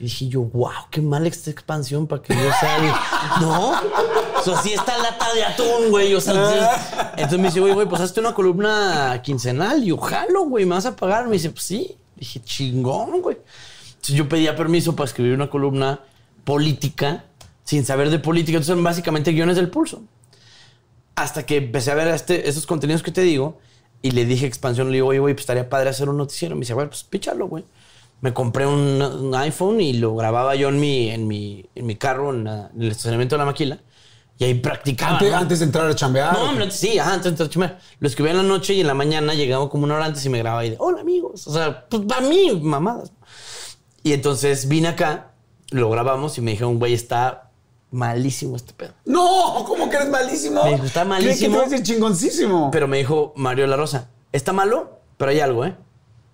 Y dije yo, wow, qué mal esta expansión para que yo el- *laughs* ¿No? O sea, sí está lata de atún, güey. O sea, sí. Entonces me dice, güey, güey, pues hazte una columna quincenal. Y yo, jalo, güey, ¿me vas a pagar? Me dice, pues sí. Dije, chingón, güey. Entonces yo pedía permiso para escribir una columna política sin saber de política. Entonces, básicamente, guiones del pulso. Hasta que empecé a ver este, esos contenidos que te digo y le dije Expansión, le digo, oye, güey, pues estaría padre hacer un noticiero. Me dice, güey, pues píchalo, güey. Me compré un, un iPhone y lo grababa yo en mi, en mi, en mi carro, en, la- en el estacionamiento de la maquila. Y ahí practicaba. Antes, ¿no? antes de entrar a chambear. No, hombre, sí, ajá, antes de chumar. Lo escribía en la noche y en la mañana llegaba como una hora antes y me grababa y de, hola amigos. O sea, pues para mí, mamadas. Y entonces vine acá, lo grabamos y me dijeron, güey, está malísimo este pedo. No, ¿cómo que eres malísimo? Me dijo, está Creí que malísimo. te iba a decir chingoncísimo. Pero me dijo Mario La Rosa, está malo, pero hay algo, ¿eh?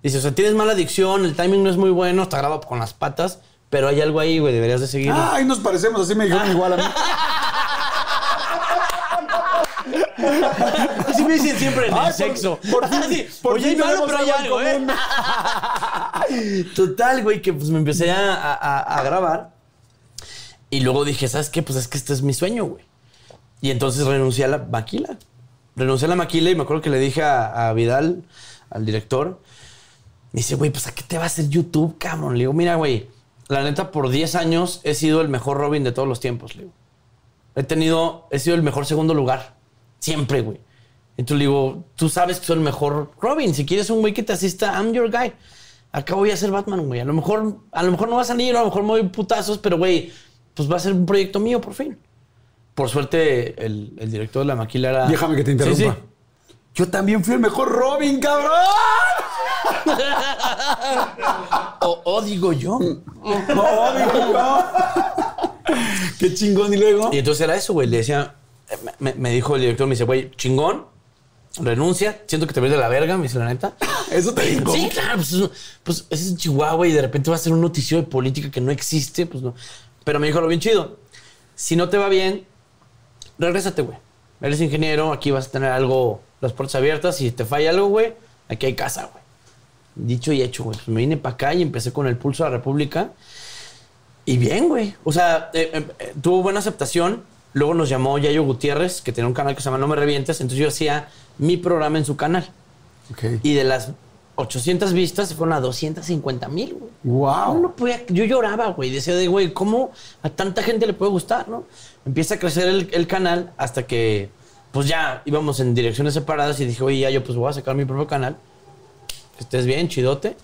Dice, o sea, tienes mala adicción, el timing no es muy bueno, está grabado con las patas, pero hay algo ahí, güey, deberías de seguir. Ay, nos parecemos, así me dijeron igual a mí. *laughs* Así me dicen siempre en Ay, el por- sexo. por fin- por Oye, fin hay malo, tenemos pero hay algo algo, en ¿eh? *laughs* Total, güey, que pues me empecé a, a- a grabar. Y luego dije, ¿sabes qué? Pues es que este es mi sueño, güey. Y entonces renuncié a la maquila. Renuncié a la maquila y me acuerdo que le dije a, a Vidal, al director, me dice, güey, pues ¿a qué te va a hacer YouTube, cabrón? Le digo, mira, güey, la neta, por 10 años he sido el mejor Robin de todos los tiempos, le digo. He tenido, he sido el mejor segundo lugar. Siempre, güey. Entonces le digo, tú sabes que soy el mejor Robin. Si quieres un güey que te asista, I'm your guy. Acá voy a ser Batman, güey. A lo mejor, a lo mejor no va a salir, a lo mejor me doy putazos, pero güey, pues va a ser un proyecto mío por fin. Por suerte, el, el director de la maquila era. Déjame que te interrumpa. Sí, sí. Yo también fui el mejor Robin, cabrón. O, o digo yo. No, digo, no. Qué chingón. Y luego. Y entonces era eso, güey. Le decía, me, me dijo el director, me dice, güey, chingón, renuncia, siento que te ves de la verga, me dice la neta. Eso te digo. Sí, claro, pues, es- pues ese es Chihuahua y de repente va a ser un noticiero de política que no existe, pues no. Pero me dijo lo bien chido. Si no te va bien, regrésate, güey. Eres ingeniero, aquí vas a tener algo, las puertas abiertas. Si te falla algo, güey, aquí hay casa, güey. Dicho y hecho, güey. Pues me vine para acá y empecé con el pulso de la República. Y bien, güey. O sea, eh, eh, eh, tuvo buena aceptación. Luego nos llamó Yayo Gutiérrez, que tenía un canal que se llama No Me Revientes. Entonces yo hacía mi programa en su canal. Y de las 800 vistas se fueron a 250 mil, güey. Wow. Yo no podía- yo lloraba, güey. Decía de, güey, ¿cómo a tanta gente le puede gustar, no? Empieza a crecer el, el canal hasta que, pues ya íbamos en direcciones separadas y dije, oye, ya yo pues voy a sacar mi propio canal. Que estés bien, chidote.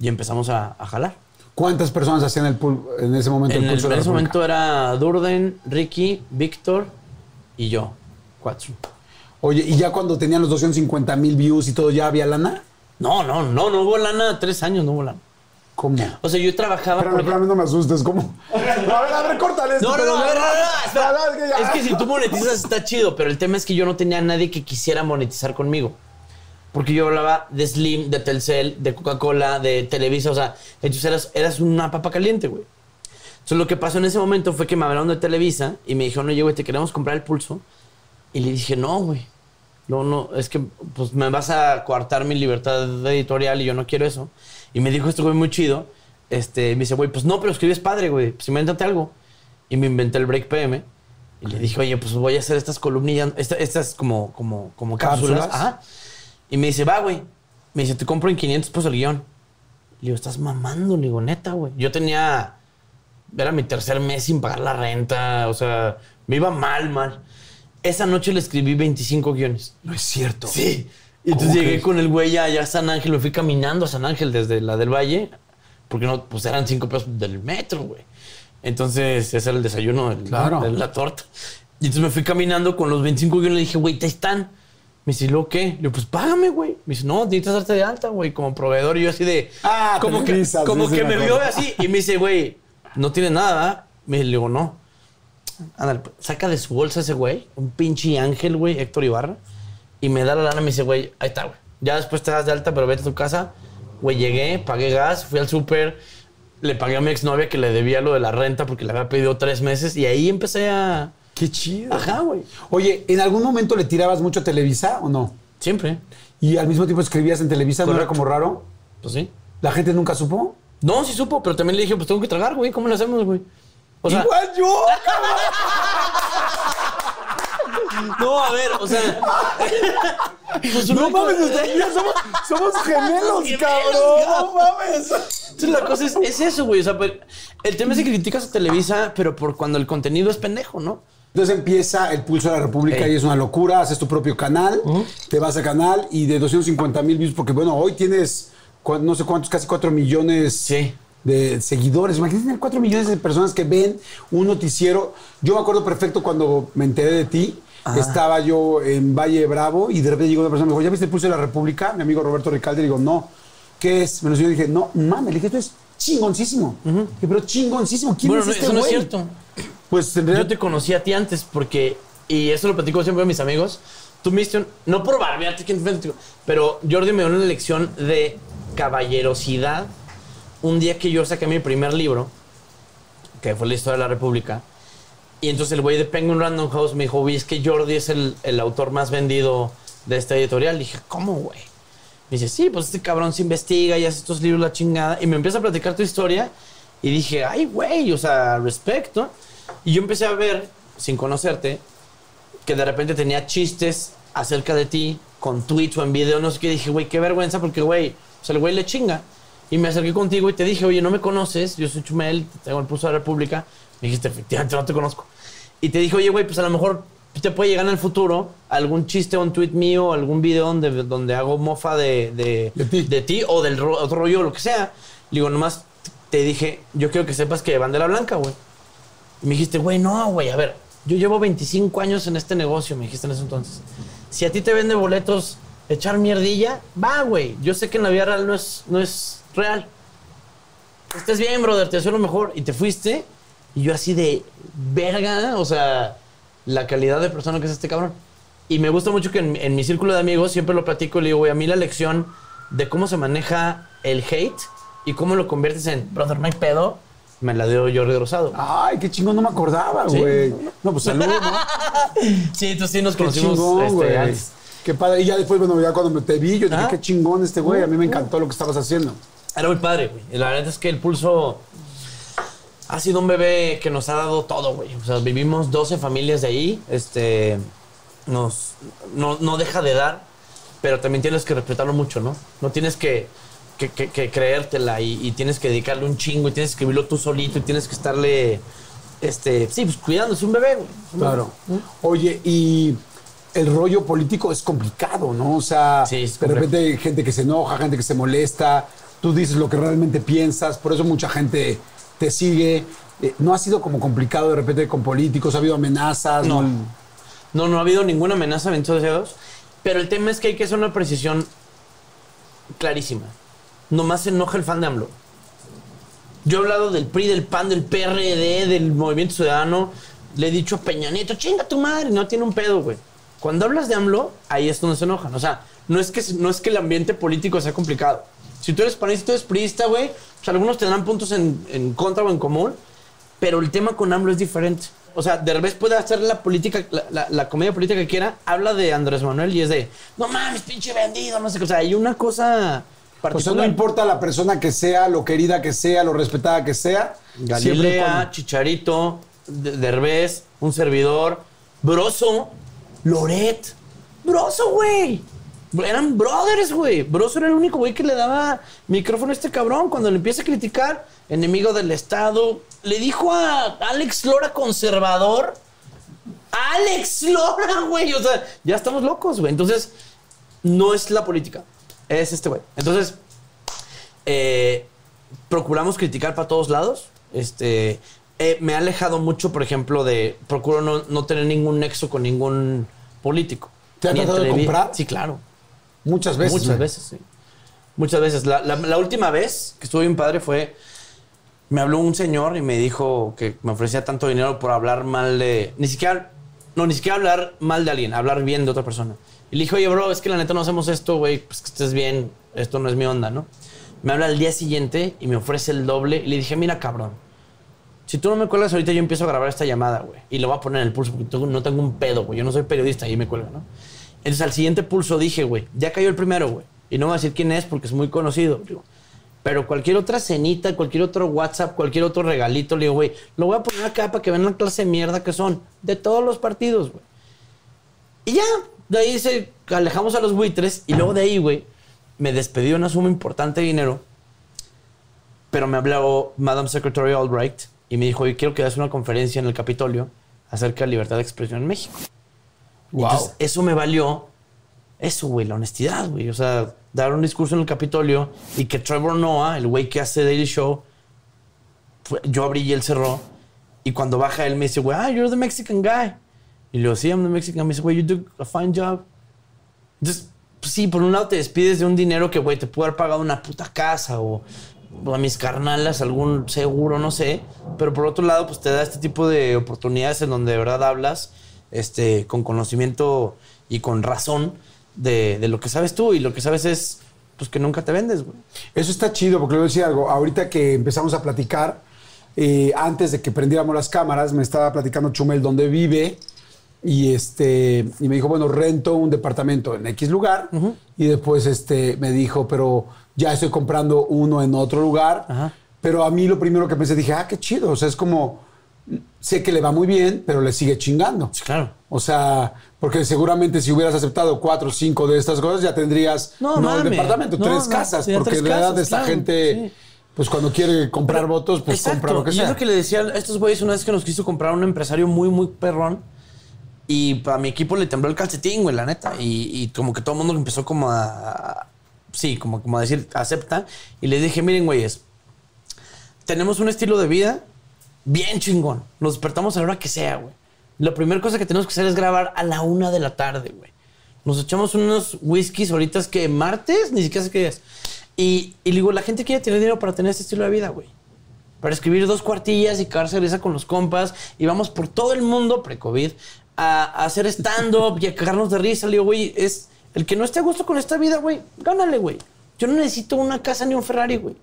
Y empezamos a, a jalar. ¿Cuántas personas hacían el pul- en ese momento En, el el- pulso de en ese momento era Durden, Ricky, Víctor y yo. Cuatro. Oye, y ya cuando tenían los 250 mil views y todo, ¿ya había lana? No, no, no, no hubo lana. Tres años no hubo lana. ¿Cómo? O sea, yo trabajaba. Espérame, no me asustes, ¿cómo? *laughs* A ver, a ver, córtale esto. No, no, pero no. No, Es que si tú monetizas está chido, pero el tema es que yo no tenía a nadie que quisiera monetizar conmigo. Porque yo hablaba de Slim, de Telcel, de Coca-Cola, de Televisa, o sea, entonces eras, eras una papa caliente, güey. Entonces lo que pasó en ese momento fue que me hablaron de Televisa y me dijeron, oye, güey, te queremos comprar el pulso. Y le dije, no, güey. No, no, es que pues me vas a coartar mi libertad editorial y yo no quiero eso. Y me dijo esto, güey, muy chido. Este, me dice, güey, pues no, pero escribes padre, güey. Pues invéntate algo. Y me inventé el Break PM. Y le dije, oye, pues voy a hacer estas columnillas, esta- estas como, como, como cápsulas. ¿Cápsulas? Ajá. Y me dice, va, güey. Me dice, te compro en 500 pesos el guion. Le digo, estás mamando, le digo, neta, güey. Yo tenía, era mi tercer mes sin pagar la renta, o sea, me iba mal, mal. Esa noche le escribí 25 guiones. No es cierto. Sí. Y entonces ¿Cómo llegué con el güey allá a San Ángel, me fui caminando a San Ángel desde la del Valle, porque no, pues eran 5 pesos del metro, güey. Entonces, ese era el desayuno Claro. de la torta. Y entonces me fui caminando con los 25 guiones y le dije, güey, ahí están. Me dice, ¿y luego qué? Le digo, pues págame, güey. Me dice, no, necesitas darte de alta, güey, como proveedor. Y yo así de. Ah, como que, como sí, sí, que me vio así y me dice, güey, no tiene nada. Me le digo, no. Ándale, saca de su bolsa ese güey, un pinche ángel, güey, Héctor Ibarra, y me da la lana y me dice, güey, ahí está, güey. Ya después te das de alta, pero vete a tu casa. Güey, llegué, pagué gas, fui al súper, le pagué a mi exnovia que le debía lo de la renta porque le había pedido tres meses y ahí empecé a... Qué chido. Ajá, güey. Oye, ¿en algún momento le tirabas mucho a Televisa o no? Siempre. Y al mismo tiempo escribías en Televisa, ¿no era como raro? Pues sí. ¿La gente nunca supo? No, sí supo, pero también le dije, pues tengo que tragar, güey. ¿Cómo lo hacemos, güey? O sea, Igual yo, *laughs* no, a ver, o sea. *laughs* pues No mames, vida somos, somos *laughs* gemelos, Gemelos, cabrón. No cabrón. mames. Entonces la cosa es, es eso, güey. O sea, pues, el tema es que criticas a Televisa, pero por cuando el contenido es pendejo, ¿no? Entonces empieza el Pulso de la República Ey. y es una locura. Haces tu propio canal, te vas al canal y de 250 mil views, porque bueno, hoy tienes no sé cuántos, casi 4 millones Sí. de seguidores. Imagínate tener 4 millones de personas que ven un noticiero. Yo me acuerdo perfecto cuando me enteré de ti. Estaba yo en Valle Bravo y de repente llegó una persona y me dijo, ¿ya viste el Pulso de la República? Mi amigo Roberto Ricalde. Le digo, no. ¿Qué es? Me lo enseñó y dije, no, mames. Le dije, esto es chingoncísimo. Dije, pero chingoncísimo. ¿Quién Bueno, es no, este eso no es güey? cierto. Pues en realidad Yo te conocí a ti antes porque, y eso lo platico siempre a mis amigos, tú me no por barbearte, ¿quién te digo? pero Jordi me dio una lección de caballerosidad un día que yo saqué mi primer libro, que fue la historia de la República, y entonces el güey de Penguin Random House me dijo, es que Jordi es el, el autor más vendido de esta editorial. dije, ¿cómo, güey? Me dice, sí, pues este cabrón se investiga y hace estos libros la chingada. Y me empieza a platicar tu historia y dije, ay, güey, o sea, respecto. Y yo empecé a ver, sin conocerte, que de repente tenía chistes acerca de ti, con tweets o en video, no sé qué. Dije, güey, qué vergüenza, porque, güey, o sea, el güey le chinga. Y me acerqué contigo y te dije, oye, no me conoces, yo soy Chumel, tengo el pulso de la República. Me dijiste, efectivamente, no te conozco. Y te dije, oye, güey, pues a lo mejor te puede llegar en el futuro algún chiste o un tweet mío, algún video donde, donde hago mofa de, de, De ti. o del ro- otro rollo, lo que sea. Le digo, nomás te dije, yo quiero que sepas que bandera blanca, güey. Me dijiste, güey, no, güey, a ver, yo llevo 25 años en este negocio, me dijiste en ese entonces. Si a ti te vende boletos echar mierdilla, va, güey. Yo sé que en la vida real no es, no es real. Estés bien, brother, te deseo lo mejor. Y te fuiste, y yo así de verga, o sea, la calidad de persona que es este cabrón. Y me gusta mucho que en, en mi círculo de amigos siempre lo platico y le digo, güey, a mí la lección de cómo se maneja el hate y cómo lo conviertes en, brother, no hay pedo, me la dio Jordi Rosado. Ay, qué chingón, no me acordaba, Sí. güey. No, pues salud, ¿no? *laughs* Sí, tú sí nos Qué conocimos chingón, este, güey. antes. Qué padre. Y ya después, bueno, ya cuando me te vi, yo dije, Ah. qué chingón este güey. A mí me encantó lo que estabas haciendo. Era muy padre, güey. La verdad es que el pulso ha sido un bebé que nos ha dado todo, güey. O sea, vivimos 12 familias de ahí. Este, nos, no, no deja de dar, pero también tienes que respetarlo mucho, ¿no? No tienes que, que, que- que creértela y, y tienes que dedicarle un chingo y tienes que escribirlo tú solito y tienes que estarle, este, sí, pues cuidando. Es un bebé, un Claro. bebé. Oye, y el rollo político es complicado, ¿no? O sea, Sí, de repente hay gente que se enoja, gente que se molesta. Tú dices lo que realmente piensas, por eso mucha gente te sigue. Eh, ¿No ha sido como complicado de repente con políticos? ¿Ha habido amenazas? No. No, no ha habido ninguna amenaza, bendito sea Dios. Pero el tema es que hay que hacer una precisión clarísima. Nomás se enoja el fan de AMLO. Yo he hablado del PRI, del PAN, del PRD, del Movimiento Ciudadano. Le he dicho a Peña Nieto, chinga tu madre, no tiene un pedo, güey. Cuando hablas de AMLO, ahí es donde se enojan. O sea, no es que, no es que el ambiente político sea complicado. Si tú eres panista, tú eres priista, güey, pues algunos tendrán puntos en, en contra o en común, pero el tema con AMLO es diferente. O sea, de revés puede hacer la política, la, la- comedia política que quiera, habla de Andrés Manuel y es de, no mames, pinche vendido, no sé qué. O sea, hay una cosa O sea, particular. no importa la persona que sea, lo querida que sea, lo respetada que sea. Galilea, Chicharito, De- Derbez, un servidor, Broso, Loret. Broso, güey. Eran brothers, güey. Broso era el único güey que le daba micrófono a este cabrón. Cuando le empieza a criticar, enemigo del Estado, le dijo a Alex Lora conservador. Alex Lora, güey. O sea, ya estamos locos, güey. Entonces, no es la política. Es este güey. Entonces, eh, procuramos criticar para todos lados. Este, eh, me ha alejado mucho, por ejemplo, de. Procuro no, no tener ningún nexo con ningún político. ¿Te ha tratado de comprar? Sí, claro. Muchas veces. Muchas güey. veces, sí. Muchas veces. La, la- la última vez que estuvo bien padre fue. me habló un señor y me dijo que me ofrecía tanto dinero por hablar mal de. Ni siquiera. No, ni siquiera hablar mal de alguien, hablar bien de otra persona. Y le dije, oye, bro, es que la neta no hacemos esto, güey, pues que estés bien, esto no es mi onda, ¿no? Me habla al día siguiente y me ofrece el doble. Y le dije, mira, cabrón, si tú no me cuelgas ahorita, yo empiezo a grabar esta llamada, güey. Y lo voy a poner en el pulso porque no tengo un pedo, güey. Yo no soy periodista y me cuelga, ¿no? Entonces al siguiente pulso dije, güey, ya cayó el primero, güey. Y no voy a decir quién es porque es muy conocido. Pero cualquier otra cenita, cualquier otro WhatsApp, cualquier otro regalito, le digo, güey, lo voy a poner acá para que vean la clase de mierda que son. De todos los partidos, güey. Y ya, de ahí se alejamos a los buitres y luego de ahí, güey, me despedió una suma importante de dinero. Pero me habló Madam Secretary Albright y me dijo, oye, quiero que hagas una conferencia en el Capitolio acerca de libertad de expresión en México. Wow. Entonces, eso me valió, eso, güey, la honestidad, güey. O sea, dar un discurso en el Capitolio y que Trevor Noah, el güey que hace Daily Show, fue- yo abrí y él cerró. Y cuando baja él me dice, güey, ah, you're the Mexican guy. Y le digo, sí, I'm the. Me dice, güey, you do a fine job. Entonces, pues, sí, por un lado te despides de un dinero que, güey, te puede haber pagado una puta casa o, o a mis carnalas algún seguro, no sé. Pero por otro lado, pues te da este tipo de oportunidades en donde de verdad hablas este, con conocimiento y con razón de, de lo que sabes tú. Y lo que sabes es, pues que nunca te vendes, güey. Eso está chido, porque le voy a decir algo. Ahorita que empezamos a platicar, eh, antes de que prendiéramos las cámaras, me estaba platicando Chumel dónde vive. Y, este, y me dijo, bueno, rento un departamento en X lugar. Y después este, me dijo, pero ya estoy comprando uno en otro lugar. Ajá. Pero a mí lo primero que pensé, dije, ah, qué chido. O sea, es como, sé que le va muy bien, pero le sigue chingando. Sí, claro. O sea, porque seguramente si hubieras aceptado cuatro o cinco de estas cosas, ya tendrías No, no, el departamento, No, tres no, casas. porque tres en realidad casas, esta claro, gente, sí. pues cuando quiere comprar votos, pues Exacto. compra lo que y sea. es lo que le decía a estos güeyes una vez que nos quiso comprar un empresario muy, muy perrón. Y para mi equipo le tembló el calcetín, güey, la neta. Y, y como que todo el mundo empezó como a... Sí, como, como a decir, acepta. Y les dije, miren, güeyes, tenemos un estilo de vida bien chingón. Nos despertamos a la hora que sea, güey. La primera cosa que tenemos que hacer es grabar a la una de la tarde, güey. Nos echamos unos whiskies ahorita que martes, ni siquiera sé qué es. Y, y digo, la gente quiere tener dinero para tener este estilo de vida, güey. Para escribir dos cuartillas y cagarse risa con los compas. Y vamos por todo el mundo, pre-COVID, a, a hacer stand-up y a cagarnos de risa. Le digo, güey, es el que no esté a gusto con esta vida, güey, gánale, güey. Yo no necesito una casa ni un Ferrari, güey.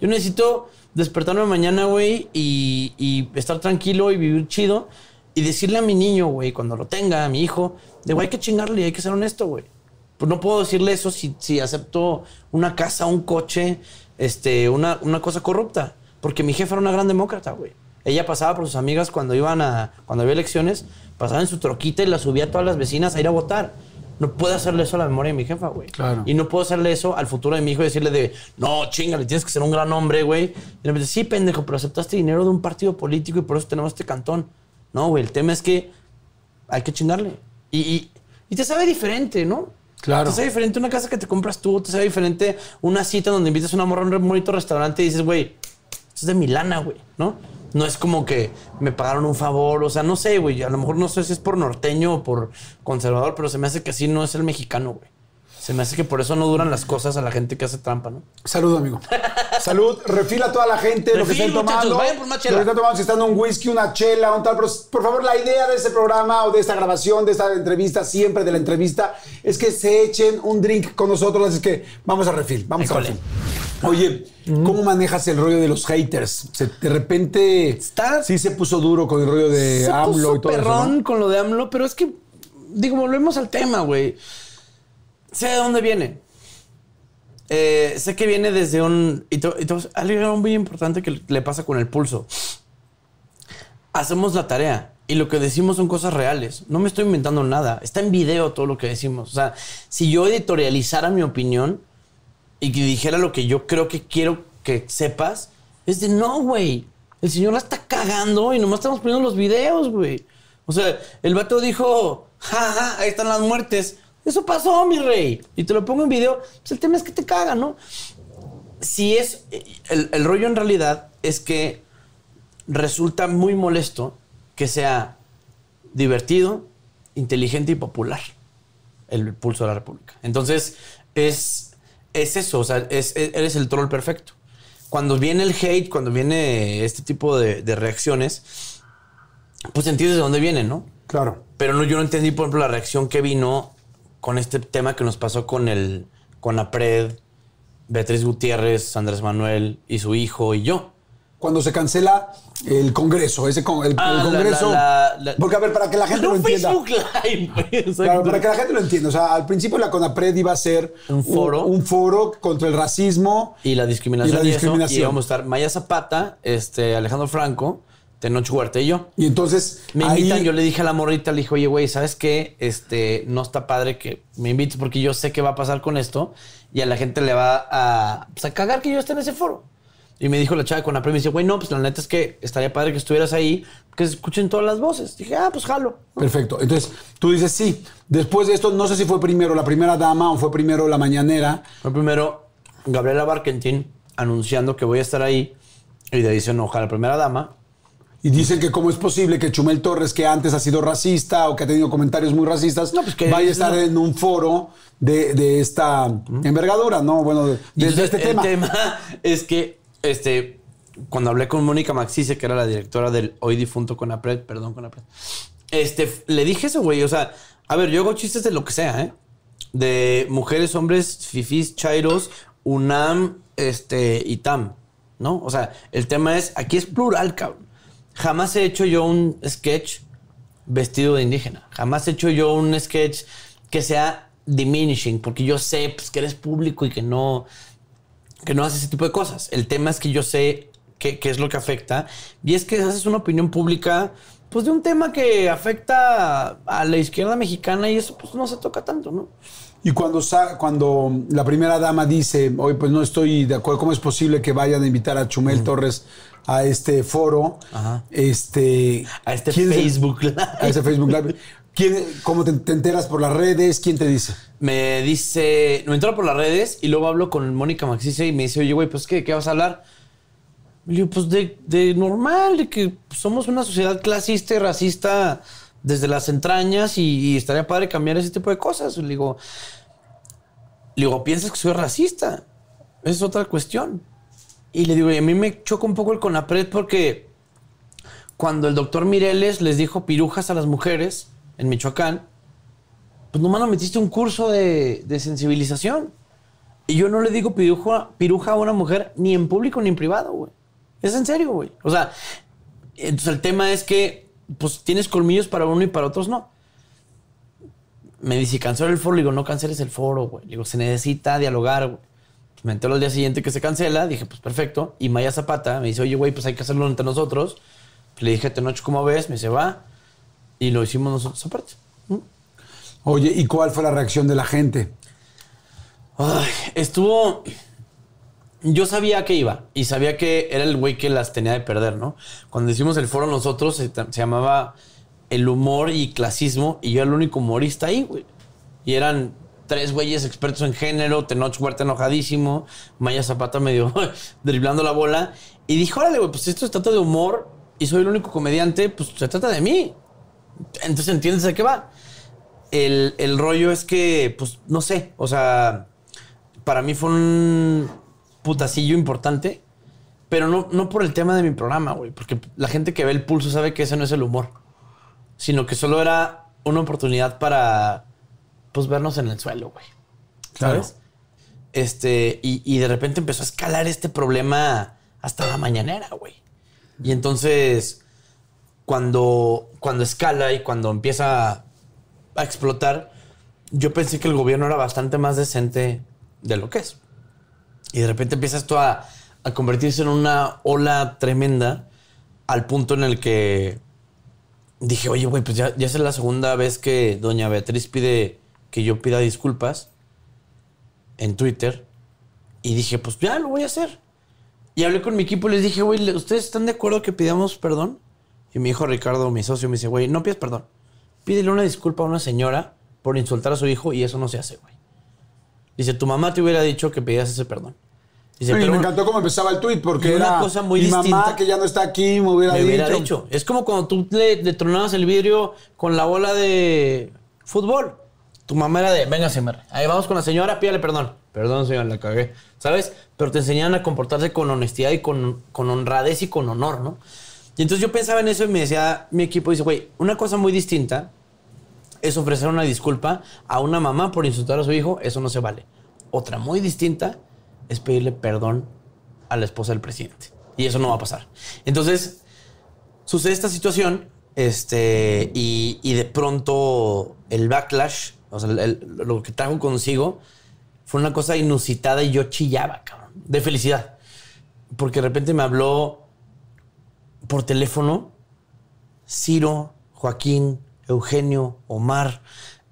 Yo necesito despertarme mañana, güey, y, estar tranquilo y vivir chido. Y decirle a mi niño, güey, cuando lo tenga, a mi hijo, de, güey, hay que chingarle hay que ser honesto, güey. Pues no puedo decirle eso si, si acepto una casa, un coche, este, una, una cosa corrupta. Porque mi jefa era una gran demócrata, güey. Ella pasaba por sus amigas cuando iban a, cuando había elecciones, pasaba en su troquita y la subía a todas las vecinas a ir a votar. No puedo hacerle eso a la memoria de mi jefa, güey. Claro. Y no puedo hacerle eso al futuro de mi hijo y decirle de, no, chingale, tienes que ser un gran hombre, güey. Y le dice, sí, pendejo, pero aceptaste dinero de un partido político y por eso tenemos este cantón. No, güey, el tema es que hay que chingarle. Y, y, y te sabe diferente, ¿no? Claro. Te sabe diferente una casa que te compras tú, te sabe diferente una cita donde invitas a una morra a un bonito restaurante y dices, güey, esto es de mi lana, güey, ¿no? No es como que me pagaron un favor, o sea, no sé, güey, a lo mejor no sé si es por norteño o por conservador, pero se me hace que así no es el mexicano, güey. Se me hace que por eso no duran las cosas a la gente que hace trampa, ¿no? Salud, amigo. Salud. Refila a toda la gente lo que estén tomando. vayan por chela. Lo que estén tomando, si están un whisky, una chela, un tal. Pero, por favor, la idea de este programa o de esta grabación, de esta entrevista, siempre de la entrevista, es que se echen un drink con nosotros. Así que vamos a refil. Vamos a refil. Oye, ¿cómo manejas el rollo de los haters? Se- de repente Está- sí se puso duro con el rollo de Se AMLO puso y todo eso. perrón ¿no? con lo de AMLO, pero es que, digo, volvemos al tema, güey. Sé de dónde viene. Eh, sé que viene desde un... Y te- y te- algo muy importante que le pasa con el pulso. Hacemos la tarea y lo que decimos son cosas reales. No me estoy inventando nada. Está en video todo lo que decimos. O sea, si yo editorializara mi opinión y que dijera lo que yo creo que quiero que sepas, es de no, güey. El señor la está cagando y nomás estamos poniendo los videos, güey. O sea, el vato dijo, jaja, ahí están las muertes. Eso pasó, mi rey. Y te lo pongo en video. Pues el tema es que te caga, ¿no? Si es. El, el rollo en realidad es que resulta muy molesto que sea divertido, inteligente y popular el pulso de la República. Entonces, es, es eso, o sea, es- es- eres el troll perfecto. cuando viene el hate, cuando viene este tipo de, de reacciones, pues entiendes de dónde viene, ¿no? Claro. Pero no, yo no entendí, por ejemplo, la reacción que vino con este tema que nos pasó con el con APRED, Beatriz Gutiérrez, Andrés Manuel y su hijo y yo. Cuando se cancela el Congreso, ese con, el, Ah, Congreso. la- la- la- porque, a ver, para que la gente lo Un entienda. Facebook Live, güey, exacto. Claro, para que la gente lo entienda. O sea, al principio la CONAPRED iba a ser Un foro. un, foro contra el racismo. Y la discriminación. Y la discriminación. y íbamos a estar Maya Zapata, este, Alejandro Franco, Tenoch Huerta y yo. Y entonces. Me ahí- invitan, yo le dije a la morrita, le dije, oye, güey, ¿sabes qué? Este, no está padre que me invites porque yo sé qué va a pasar con esto y a la gente le va a, pues, a cagar que yo esté en ese foro. Y me dijo la chava con la dice, güey, no, pues la neta es que estaría padre que estuvieras ahí, que se escuchen todas las voces. Dije, ah, pues jalo. Perfecto. Entonces, tú dices sí. Después de esto, no sé si fue primero la primera dama o fue primero la mañanera. Fue primero Gabriela Barkentin anunciando que voy a estar ahí y de ahí se enoja la primera dama. Y dicen que cómo es posible que Chumel Torres, que antes ha sido racista o que ha tenido comentarios muy racistas, No, pues que- vaya a estar en un foro de, de esta envergadura, ¿no? Bueno, de, este tema. El tema *laughs* es que, este, cuando hablé con Mónica Maxice, que era la directora del hoy difunto Conapred, perdón, Conapred, este, le dije eso, güey. O sea, a ver, yo hago chistes de lo que sea, ¿eh? De mujeres, hombres, fifís, chairos, UNAM, este, y TAM, ¿no? O sea, el tema es, aquí es plural, cabrón. Jamás he hecho yo un sketch vestido de indígena. Jamás he hecho yo un sketch que sea diminishing, porque yo sé pues, que eres público y que no, que no haces ese tipo de cosas. El tema es que yo sé qué, qué es lo que afecta. Y es que haces una opinión pública, pues de un tema que afecta a la izquierda mexicana y eso pues no se toca tanto, ¿no? Y cuando, sa- cuando la primera dama dice, hoy pues no estoy de acuerdo, ¿cómo es posible que vayan a invitar a Chumel Torres a este foro? Ajá. Este, A este ¿quién es el- Facebook Live. a este Facebook Live. ¿Quién, ¿Cómo te, te enteras por las redes? ¿Quién te dice? me dice, me entero por las redes y luego hablo con Mónica Maxice y me dice, oye, güey, pues ¿qué, ¿qué vas a hablar? Le digo, pues de, de normal, de que somos una sociedad clasista y racista desde las entrañas y, y estaría padre cambiar ese tipo de cosas. Le digo, le digo, ¿piensas que soy racista? Es otra cuestión. Y le digo, y a mí me choca un poco el CONAPRED porque cuando el doctor Mireles les dijo pirujas a las mujeres en Michoacán, pues nomás no metiste un curso de, de sensibilización. Y yo no le digo piruja, piruja a una mujer ni en público ni en privado, güey. Es en serio, güey. O sea, entonces el tema es que, pues tienes colmillos para uno y para otros no. Me dice, cancela el foro. Le digo, no canceles el foro, güey. Le digo, se necesita dialogar, güey. Me entero al día siguiente que se cancela. Dije, pues perfecto. Y Maya Zapata me dice, oye, güey, pues hay que hacerlo entre nosotros. Le dije, Tenoch, ¿cómo ves? Me dice, va. Y lo hicimos nosotros aparte. ¿Mm? Oye, ¿y cuál fue la reacción de la gente? Ay, estuvo. Yo sabía que iba y sabía que era el güey que las tenía de perder, ¿no? Cuando hicimos el foro nosotros se, se llamaba El humor y clasismo y yo era el único humorista ahí, güey. Y eran tres güeyes expertos en género, Tenoch Huerta enojadísimo, Maya Zapata medio *laughs* driblando la bola. Y dijo, órale, güey, pues esto se trata de humor y soy el único comediante, pues se trata de mí. Entonces entiendes de qué va. El, el rollo es que, pues, no sé, o sea, para mí fue un putacillo importante, pero no, no por el tema de mi programa, güey, porque la gente que ve el pulso sabe que ese no es el humor, sino que solo era una oportunidad para, pues, vernos en el suelo, güey. Claro. ¿Sabes? Este, y, y de repente empezó a escalar este problema hasta la mañanera, güey. Y entonces, cuando, cuando escala y cuando empieza a explotar, yo pensé que el gobierno era bastante más decente de lo que es. Y de repente empieza esto a, convertirse en una ola tremenda al punto en el que dije, oye, güey, pues ya, ya es la segunda vez que doña Beatriz pide que yo pida disculpas en Twitter. Y dije, pues ya lo voy a hacer. Y hablé con mi equipo y les dije, güey, ¿ustedes están de acuerdo que pidamos perdón? Y mi hijo Ricardo, mi socio, me dice, güey, no pidas perdón. Pídele una disculpa a una señora por insultar a su hijo y eso no se hace, güey. Dice, tu mamá te hubiera dicho que pidieras ese perdón. Dice, y me encantó cómo empezaba el tweet, porque y una era cosa muy mi mamá distinta. que ya no está aquí me hubiera, me dicho. hubiera dicho. Es como cuando tú le, le tronabas el vidrio con la bola de fútbol. Tu mamá era de, venga, señor. Ahí vamos con la señora, pídale perdón. Perdón, señora, la cagué. ¿Sabes? Pero te enseñaban a comportarse con honestidad y con, con honradez y con honor, ¿no? Y entonces yo pensaba en eso y me decía mi equipo, dice, güey, una cosa muy distinta es ofrecer una disculpa a una mamá por insultar a su hijo, eso no se vale. Otra muy distinta es pedirle perdón a la esposa del presidente. Y eso no va a pasar. Entonces, sucede esta situación este, y, y de pronto el backlash, o sea, lo que trajo consigo fue una cosa inusitada y yo chillaba, cabrón, de felicidad. Porque de repente me habló por teléfono Ciro, Joaquín, Eugenio, Omar,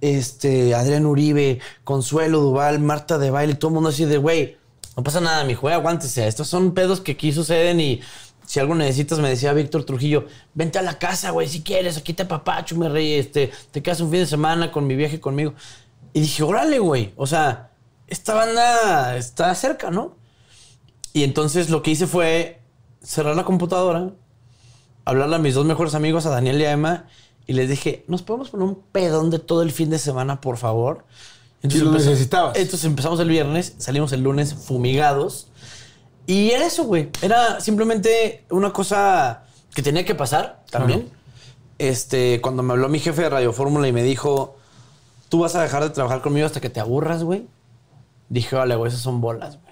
este, Adrián Uribe, Consuelo Duval, Marta de Baile, todo el mundo así de, güey, no pasa nada, mi güey, aguántese. Estos son pedos que aquí suceden y si algo necesitas, me decía Víctor Trujillo, vente a la casa, güey, si quieres, aquí te papacho, me rey, este, te quedas un fin de semana con mi viaje conmigo. Y dije, órale, güey, o sea, esta banda está cerca, ¿no? Y entonces lo que hice fue cerrar la computadora, hablarle a mis dos mejores amigos, a Daniel y a Emma, y les dije, ¿nos podemos poner un pedón de todo el fin de semana, por favor? Sí, lo necesitabas. Entonces empezamos el viernes, salimos el lunes fumigados. Y era eso, güey. Era simplemente una cosa que tenía que pasar también. Este, cuando me habló mi jefe de Radio Fórmula y me dijo, tú vas a dejar de trabajar conmigo hasta que te aburras, güey. Dije, vale, güey, esas son bolas, güey.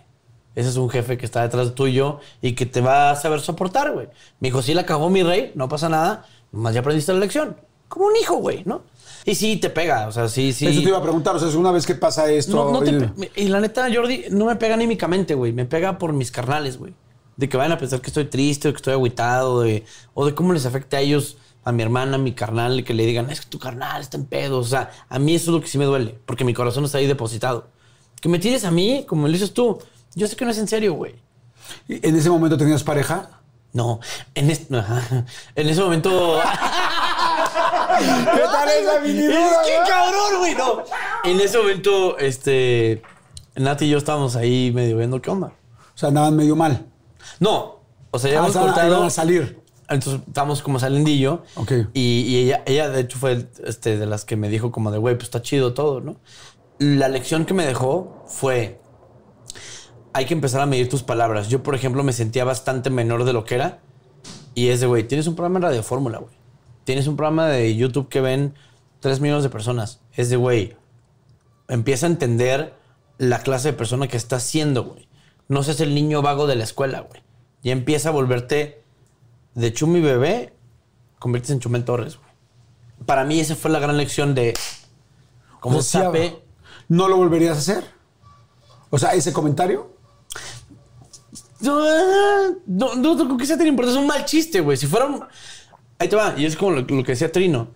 Ese es un jefe que está detrás tuyo y que te va a saber soportar, güey. Me dijo, sí, la cagó mi rey, no pasa nada. Nomás ya aprendiste la lección. Como un hijo, güey, ¿no? Y sí, te pega, o sea, sí, sí. Eso te iba a preguntar, o sea, es una vez que pasa esto. No, no te y- la neta, Jordi, no me pega anímicamente, güey. Me pega por mis carnales, güey. De que vayan a pensar que estoy triste o que estoy agüitado, de- o de cómo les afecta a ellos, a mi hermana, a mi carnal, que le digan, es que tu carnal está en pedo. O sea, a mí eso es lo que sí me duele, porque mi corazón está ahí depositado. Que me tires a mí, como lo dices tú, yo sé que no es en serio, güey. ¿En ese momento tenías pareja? No, en, este, en ese momento. *laughs* ¿Qué tal esa mini Es que cabrón, güey, no. En ese momento, este. Nati y yo estábamos ahí medio viendo qué onda. O sea, andaban medio mal. No, o sea, ya Ah, hemos estaban- cortado. a salir. Entonces estábamos como salendillo. Ok. Y, y ella, ella, de hecho, fue este, de las que me dijo como de, güey, pues está chido todo, ¿no? La lección que me dejó fue, hay que empezar a medir tus palabras. Yo, por ejemplo, me sentía bastante menor de lo que era. Y es de, güey, tienes un programa en Radio Fórmula, güey. Tienes un programa de YouTube que ven 3 millones de personas. Es de, güey, empieza a entender la clase de persona que estás siendo, güey. No seas el niño vago de la escuela, güey. Ya empieza a volverte de Chumi bebé, conviertes en Chumel Torres, güey. Para mí esa fue la gran lección de como sape. ¿No lo volverías a hacer? O sea, ese comentario. No, no, no creo que sea tan importante. Es un mal chiste, güey. Si fuera un... Ahí te va. Y es como lo, lo que decía Trino.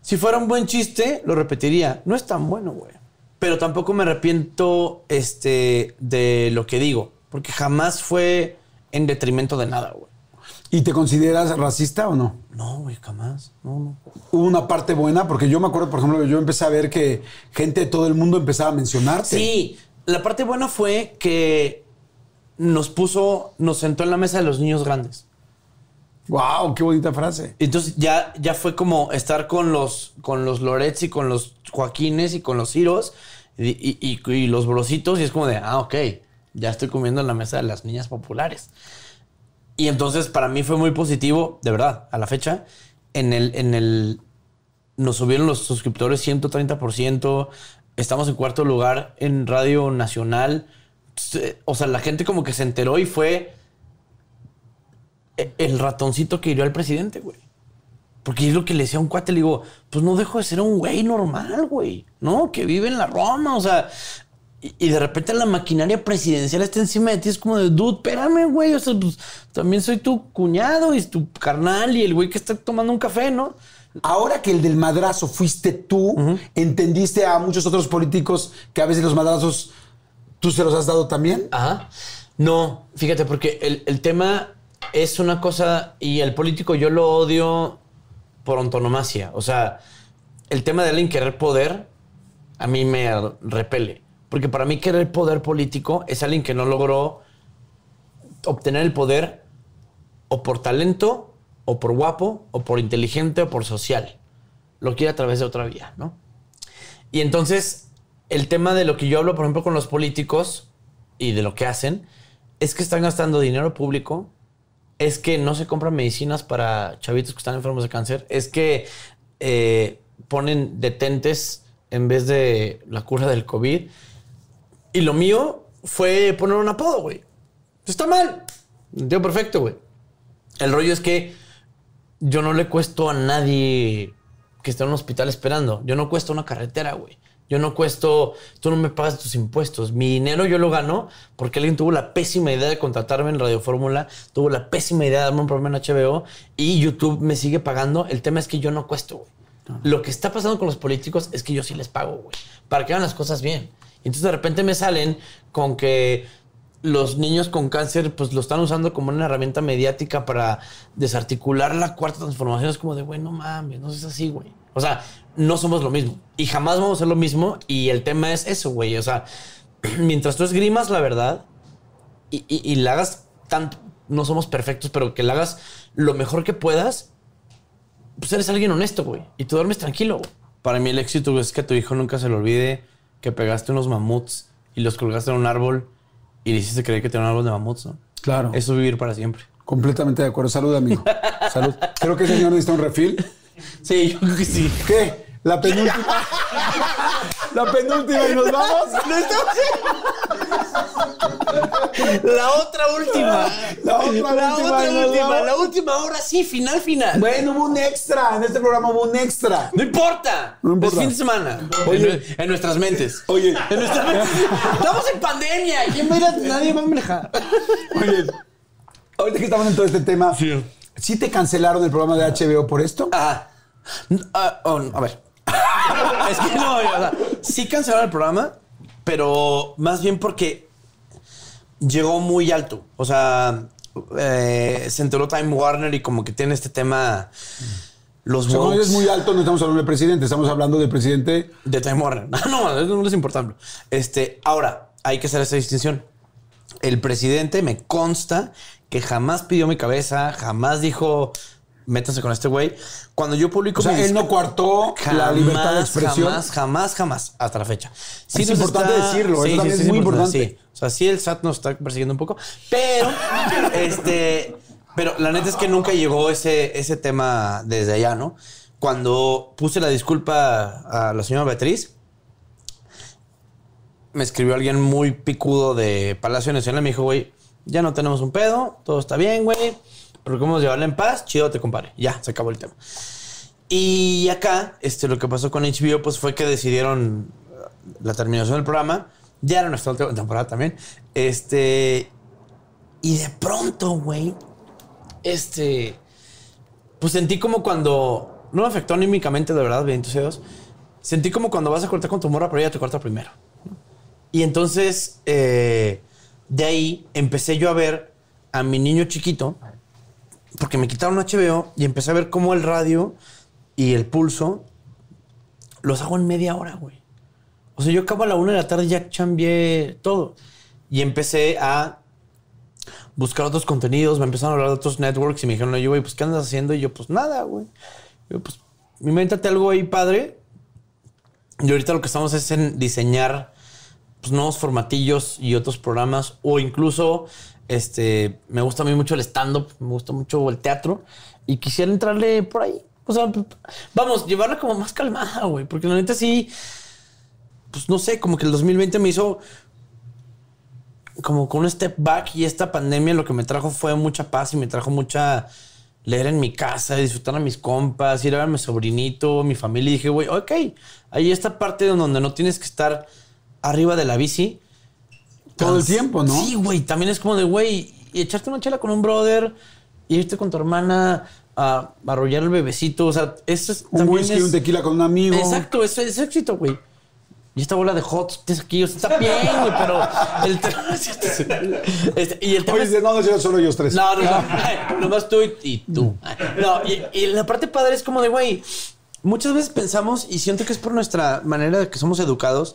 Si fuera un buen chiste, lo repetiría. No es tan bueno, güey. Pero tampoco me arrepiento este, de lo que digo. Porque jamás fue en detrimento de nada, güey. ¿Y te consideras racista o no? No, güey, jamás. No, no. Hubo una parte buena, porque yo me acuerdo, por ejemplo, yo empecé a ver que gente de todo el mundo empezaba a mencionarte. Sí, la parte buena fue que nos puso, nos sentó en la mesa de los niños grandes. ¡Wow! ¡Qué bonita frase! Entonces ya, ya fue como estar con los, con los Lorets y con los Joaquines y con los Ciros y, y- y- y los Brositos. Y es como de, ah, ok, ya estoy comiendo en la mesa de las niñas populares. Y entonces para mí fue muy positivo, de verdad, a la fecha. En el, en el, nos subieron los suscriptores 130%. Estamos en cuarto lugar en Radio Nacional. Se- O sea, la gente como que se enteró y fue e- el ratoncito que hirió al presidente, güey. Porque es lo que le decía a un cuate, le digo, pues no dejo de ser un güey normal, güey, ¿no? Que vive en la Roma, o sea, y, y de repente la maquinaria presidencial está encima de ti, es como de, dude, espérame, güey, o sea, pues también soy tu cuñado y tu carnal y el güey que está tomando un café, ¿no? Ahora que el del madrazo fuiste tú, ¿entendiste a muchos otros políticos que a veces los madrazos tú se los has dado también? Ajá. No, fíjate, porque el, el tema es una cosa y el político yo lo odio por antonomasia. O sea, el tema de alguien querer poder a mí me repele. Porque para mí querer poder político es alguien que no logró obtener el poder o por talento, o por guapo, o por inteligente, o por social. Lo quiere a través de otra vía, ¿no? Y entonces, el tema de lo que yo hablo, por ejemplo, con los políticos y de lo que hacen, es que están gastando dinero público, es que no se compran medicinas para chavitos que están enfermos de cáncer, es que eh, ponen detentes en vez de la cura del COVID. Y lo mío fue poner un apodo, güey. Está mal. Entiendo perfecto, güey. El rollo es que yo no le cuesto a nadie que esté en un hospital esperando. Yo no cuesto una carretera, güey. Yo no cuesto, tú no me pagas tus impuestos. Mi dinero yo lo gano porque alguien tuvo la pésima idea de contratarme en Radio Fórmula, tuvo la pésima idea de darme un programa en HBO y YouTube me sigue pagando. El tema es que yo no cuesto, güey. Lo que está pasando con los políticos es que yo sí les pago, güey, para que hagan las cosas bien. Y entonces de repente me salen con que los niños con cáncer pues lo están usando como una herramienta mediática para desarticular la cuarta transformación. Es como de, güey, no mames, no es así, güey. O sea, no somos lo mismo. Y jamás vamos a ser lo mismo. Y el tema es eso, güey. O sea, *clears throat* mientras tú esgrimas la verdad y, y la hagas tanto, no somos perfectos, pero que la hagas lo mejor que puedas, pues eres alguien honesto, güey. Y tú duermes tranquilo, güey. Para mí el éxito es que a tu hijo nunca se le olvide que pegaste unos mamuts y los colgaste en un árbol y le hiciste creer que tenía un árbol de mamuts, ¿no? Claro. Eso es vivir para siempre. Completamente de acuerdo. Salud, amigo. Salud. Creo que ese señor necesita un refil. Sí, yo creo que sí. ¿Qué? La penúltima. La penúltima y nos vamos. La otra última. La otra La última, otra última. La última, ahora sí, final, final. Bueno, hubo un extra. En este programa hubo un extra. No importa. No importa. Es fin de semana. Oye. En, en nuestras mentes. Oye. En nuestras mentes. Estamos en pandemia. ¿Quién va a ir a- Nadie va a manejar. Oye, ahorita que estamos en todo este tema, Sí. ¿Sí te cancelaron el programa de HBO por esto? Ah, ah, oh, a ver. *laughs* es que no, o sea, sí cancelaron el programa, pero más bien porque llegó muy alto. O sea, eh, se enteró Time Warner y como que tiene este tema. Los es muy alto, no estamos hablando del presidente, estamos hablando del presidente. de Time Warner. *laughs* No, eso no es importante. Este, ahora, hay que hacer esa distinción. El presidente me consta que jamás pidió mi cabeza, jamás dijo, métanse con este güey. Cuando yo publico O sea, mi él no coartó la libertad de expresión. Jamás, jamás, jamás, hasta la fecha. Es nos importante decirlo, eso también es muy importante. sí. O sea, sí el SAT nos está persiguiendo un poco, pero, *laughs* este, pero la neta es que nunca llegó ese, ese tema desde allá, ¿no? Cuando puse la disculpa a la señora Beatriz, me escribió alguien muy picudo de Palacio Nacional y me dijo, güey, ya no tenemos un pedo, todo está bien, güey, pero cómo llevarla en paz, chido, te compare. Ya, se acabó el tema. Y acá, este, lo que pasó con HBO, pues fue que decidieron uh, la terminación del programa. Ya era nuestra última temporada también. Este. Y de pronto, güey. Este. Pues sentí como cuando. No me afectó anímicamente, de verdad, bendito sea Dios. Sentí como cuando vas a cortar con tu morra, pero ella te corta primero. Y entonces, eh, de ahí empecé yo a ver a mi niño chiquito, porque me quitaron HBO y empecé a ver cómo el radio y el pulso los hago en media hora, güey. O sea, yo acabo a la una de la tarde y ya cambié todo. Y empecé a buscar otros contenidos, me empezaron a hablar de otros networks y me dijeron, oye, güey, pues, ¿qué andas haciendo? Y yo, pues, nada, güey. Yo, pues, invéntate algo ahí, padre. Y ahorita lo que estamos es en diseñar pues, nuevos formatillos y otros programas. O incluso, este, me gusta a mí mucho el stand-up, me gusta mucho el teatro. Y quisiera entrarle por ahí. O sea, vamos, llevarla como más calmada, güey. Porque la neta sí, pues no sé, como que el 2020 me hizo como con un step back y esta pandemia lo que me trajo fue mucha paz y me trajo mucha leer en mi casa, disfrutar a mis compas, ir a ver a mi sobrinito, mi familia. Y dije, güey, ok, hay esta parte donde no tienes que estar arriba de la bici. Todo el tiempo, ¿no? Sí, güey, también es como de, güey, y echarte una chela con un brother, irte con tu hermana a arrollar el bebecito. O sea, eso es, Un whisky, es- un tequila con un amigo. Exacto, eso es éxito, güey. Y esta bola de hot tienes aquí, o sea, está bien, güey, pero el *laughs* Este, y el tema Oye, es- no, no, yo solo ellos tres. no, no, no. *laughs* *laughs* Nomás tú y, y tú. No, y, y la parte padre es como de, güey, muchas veces pensamos, y siento que es por nuestra manera de que somos educados,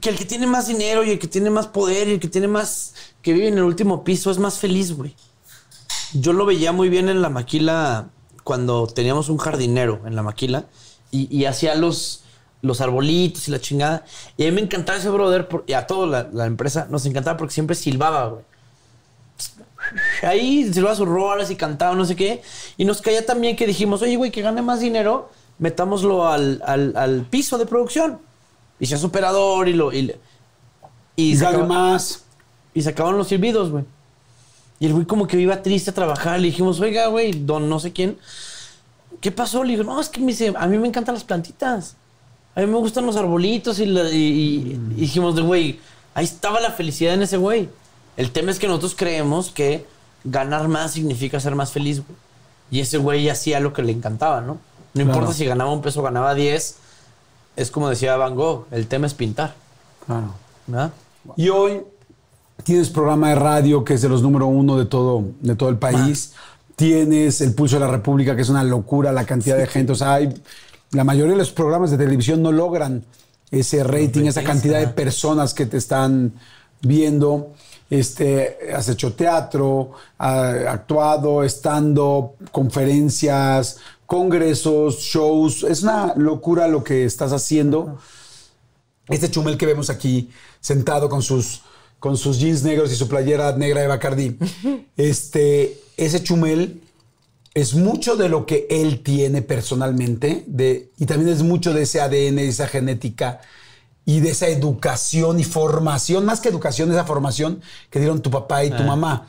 que el que tiene más dinero y el que tiene más poder y el que tiene más, que vive en el último piso es más feliz, güey. Yo lo veía muy bien en la maquila cuando teníamos un jardinero en la maquila y, hacía los, los arbolitos y la chingada. Y a mí me encantaba ese brother, por- y a toda la, empresa nos encantaba porque siempre silbaba, güey. Ahí silbaba sus rolas y cantaba, no sé qué. Y nos caía también que dijimos, oye, güey, que gane más dinero, metámoslo al- al piso de producción. Y sea superador y lo. Y, le- y Y se gane acaba- más. y se acabaron los silbidos, güey. Y el güey como que iba triste a trabajar. Le dijimos, oiga, güey, don no sé quién. ¿Qué pasó? Le digo, no, es que me dice, a mí me encantan las plantitas. A mí me gustan los arbolitos y, la- y- y- y dijimos, de güey, ahí estaba la felicidad en ese güey. El tema es que nosotros creemos que ganar más significa ser más feliz, güey. Y ese güey hacía lo que le encantaba, ¿no? No importa si ganaba un peso ganaba 10. Es como decía Van Gogh, el tema es pintar, Claro. ¿verdad? Y hoy tienes programa de radio que es de los número uno de todo, de todo el país. Tienes el Pulso de la República, que es una locura la cantidad de gente. O sea, hay- la mayoría de los programas de televisión no logran ese rating, esa cantidad de personas que te están viendo. Este, has hecho teatro, ha actuado, estando, conferencias, congresos, shows. Es una locura lo que estás haciendo. Este chumel que vemos aquí, sentado con sus, con sus jeans negros y su playera negra de Bacardi, *laughs* este, ese chumel es mucho de lo que él tiene personalmente de, y también es mucho de ese ADN, de esa genética y de esa educación y formación, más que educación, esa formación que dieron tu papá y tu mamá.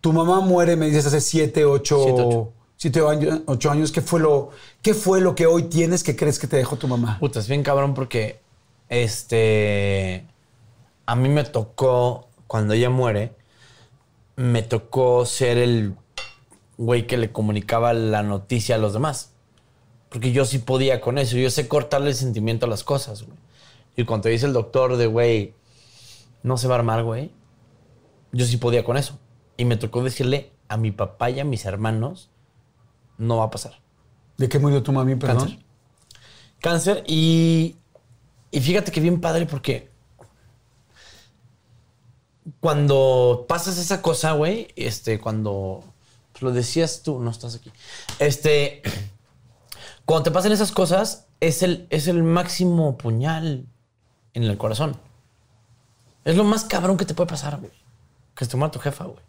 Tu mamá muere, me dices, hace siete, ocho, Siete, años, ocho años. ¿Qué fue, lo, ¿Qué fue lo que hoy tienes que crees que te dejó tu mamá? Puta, es bien cabrón porque este a mí me tocó cuando ella muere me tocó ser el güey que le comunicaba la noticia a los demás. Porque yo sí podía con eso, yo sé cortarle el sentimiento a las cosas, güey. Y cuando dice el doctor de, güey, no se va a armar, güey, yo sí podía con eso. Y me tocó decirle a mi papá y a mis hermanos, no va a pasar. ¿De qué murió tu mami, perdón? Cáncer. Cáncer y, y fíjate que bien padre porque cuando pasas esa cosa, güey, este, cuando pues, lo decías tú, no estás aquí, este, *clears throat* cuando te pasan esas cosas, es el, es el máximo puñal en el corazón. Es lo más cabrón que te puede pasar, güey. Que se te muera tu jefa, güey.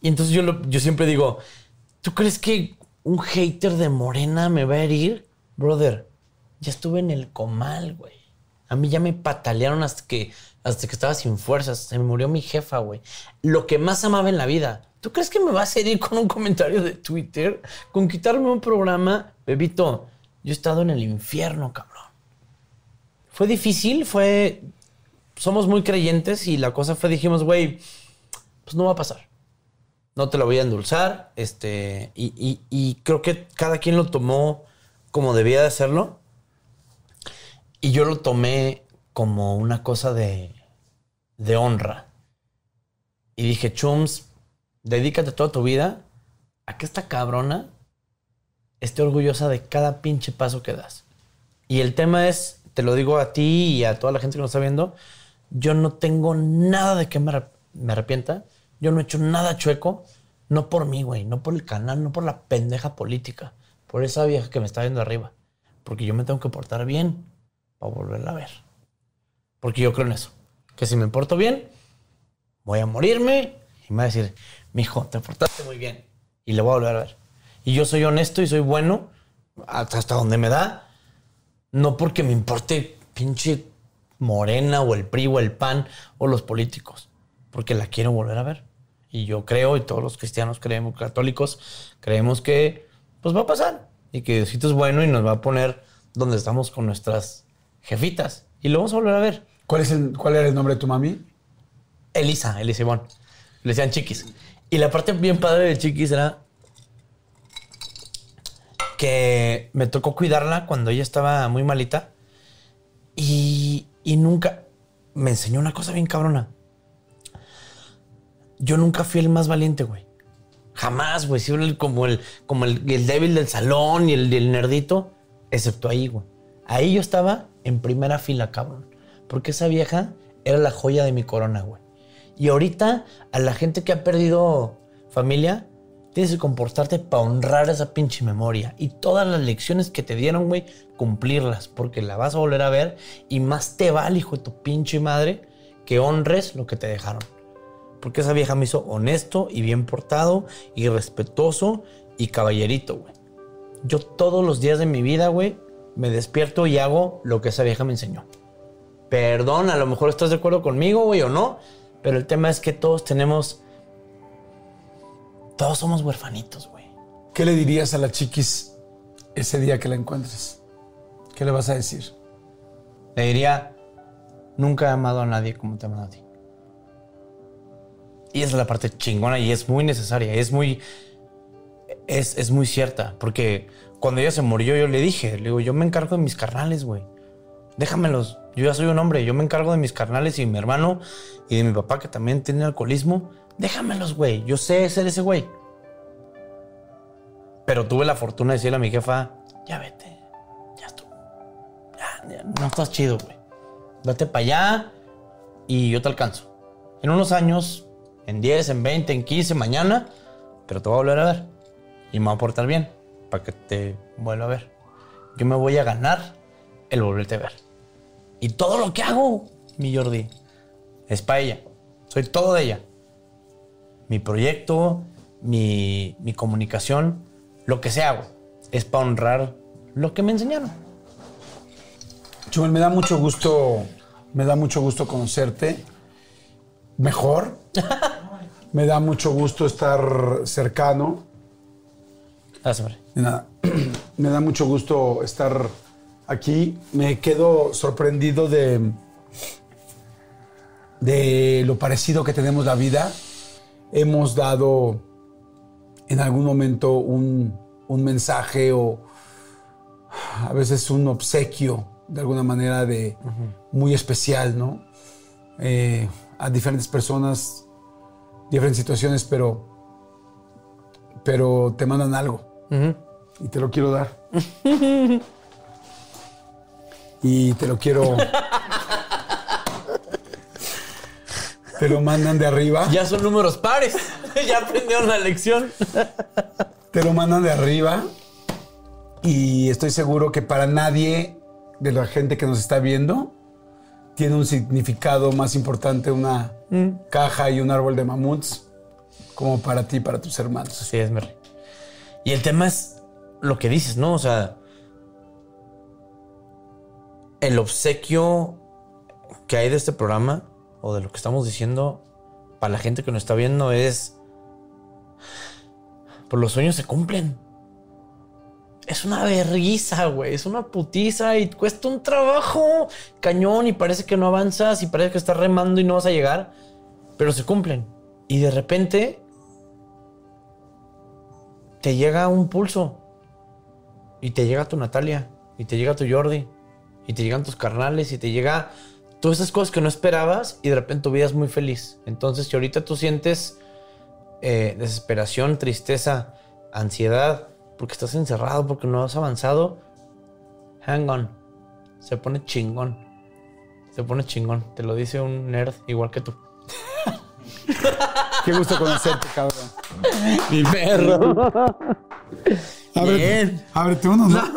Y entonces yo, lo- yo siempre digo, ¿tú crees que un hater de Morena me va a herir? Brother, ya estuve en el comal, güey. A mí ya me patalearon hasta que, hasta que estaba sin fuerzas. Se me murió mi jefa, güey. Lo que más amaba en la vida. ¿Tú crees que me vas a herir con un comentario de Twitter? Con quitarme un programa. Bebito, yo he estado en el infierno, cabrón. Fue difícil, fue... Somos muy creyentes y la cosa fue, dijimos, güey, pues no va a pasar no te lo voy a endulzar. Este, y, y- creo que cada quien lo tomó como debía de hacerlo. Y yo lo tomé como una cosa de, de honra. Y dije, Chums, dedícate toda tu vida a que esta cabrona esté orgullosa de cada pinche paso que das. Y el tema es, te lo digo a ti y a toda la gente que nos está viendo, yo no tengo nada de que me, me arrepienta. Yo no he hecho nada chueco. No por mí, güey. No por el canal, no por la pendeja política. Por esa vieja que me está viendo arriba. Porque yo me tengo que portar bien para volverla a ver. Porque yo creo en eso. Que si me porto bien, voy a morirme y me va a decir, mijo, te portaste muy bien. Y le voy a volver a ver. Y yo soy honesto y soy bueno hasta donde me da. No porque me importe pinche Morena o el PRI o el PAN o los políticos. Porque la quiero volver a ver. Y yo creo, y todos los cristianos creemos, católicos, creemos que pues va a pasar. Y que Diosito es bueno y nos va a poner donde estamos con nuestras jefitas. Y lo vamos a volver a ver. ¿Cuál, es el, ¿Cuál era el nombre de tu mami? Elisa, Elisa Ivonne. Le decían chiquis. Y la parte bien padre de chiquis era que me tocó cuidarla cuando ella estaba muy malita. Y, y nunca me enseñó una cosa bien cabrona. Yo nunca fui el más valiente, güey. Jamás, güey. Siempre como el, como el, el débil del salón y el, el nerdito. Excepto ahí, güey. Ahí yo estaba en primera fila, cabrón. Porque esa vieja era la joya de mi corona, güey. Y ahorita, a la gente que ha perdido familia, Tienes que comportarte para honrar esa pinche memoria. Y todas las lecciones que te dieron, güey, cumplirlas. Porque la vas a volver a ver. Y más te vale, hijo de tu pinche madre, que honres lo que te dejaron. Porque esa vieja me hizo honesto y bien portado y respetuoso y caballerito, güey. Yo todos los días de mi vida, güey, me despierto y hago lo que esa vieja me enseñó. Perdón, a lo mejor estás de acuerdo conmigo, güey, o no. Pero el tema es que todos tenemos todos somos huerfanitos, güey. ¿Qué le dirías a la chiquis ese día que la encuentres? ¿Qué le vas a decir? Le diría, nunca he amado a nadie como te he amado a ti. Y esa es la parte chingona y es muy necesaria, es muy, es, es muy cierta, porque cuando ella se murió yo le dije, le digo, yo me encargo de mis carnales, güey. Déjamelos, yo ya soy un hombre, yo me encargo de mis carnales y de mi hermano y de mi papá que también tiene alcoholismo déjamelos, güey. Yo sé ser ese güey. Pero tuve la fortuna de decirle a mi jefa, ya vete, ya estuvo. Ya, no estás chido, güey. Date para allá y yo te alcanzo. En unos años, en 10, en 20, en 15, mañana, pero te voy a volver a ver. Y me voy a portar bien para que te vuelva a ver. Yo me voy a ganar el volverte a ver. Y todo lo que hago, mi Jordi, es para ella. Soy todo de ella mi proyecto, mi, comunicación, lo que sea, güey, es para honrar lo que me enseñaron. Chumel, me da mucho gusto, me da mucho gusto conocerte mejor. Me da mucho gusto estar cercano. De nada. *clears throat* me da mucho gusto estar aquí. Me quedo sorprendido de, de lo parecido que tenemos la vida hemos dado en algún momento un, mensaje o a veces un obsequio de alguna manera de muy especial, ¿no? Eh, a diferentes personas, diferentes situaciones, pero, pero te mandan algo y te lo quiero dar. y te lo quiero *laughs* Te lo mandan de arriba. Ya son números pares. *laughs* ya aprendieron la lección. Te lo mandan de arriba. Y estoy seguro que para nadie de la gente que nos está viendo tiene un significado más importante una mm. caja y un árbol de mamuts como para ti, para tus hermanos. Así es, Merry. Y el tema es lo que dices, ¿no? O sea, el obsequio que hay de este programa o de lo que estamos diciendo para la gente que nos está viendo es, pues los sueños se cumplen. Es una vergüenza, güey. Es una putiza y cuesta un trabajo cañón y parece que no avanzas y parece que estás remando y no vas a llegar. Pero se cumplen. Y de repente te llega un pulso. Y te llega tu Natalia. Y te llega tu Jordi. Y te llegan tus carnales. Y te llega todas esas cosas que no esperabas y de repente tu vida es muy feliz. Entonces, si ahorita tú sientes eh, desesperación, tristeza, ansiedad, porque estás encerrado, porque no has avanzado, hang on. Se pone chingón. Se pone chingón. Te lo dice un nerd igual que tú. Qué gusto conocerte, cabrón. Mi perro. Bien. Ábrete uno, ¿no? *laughs*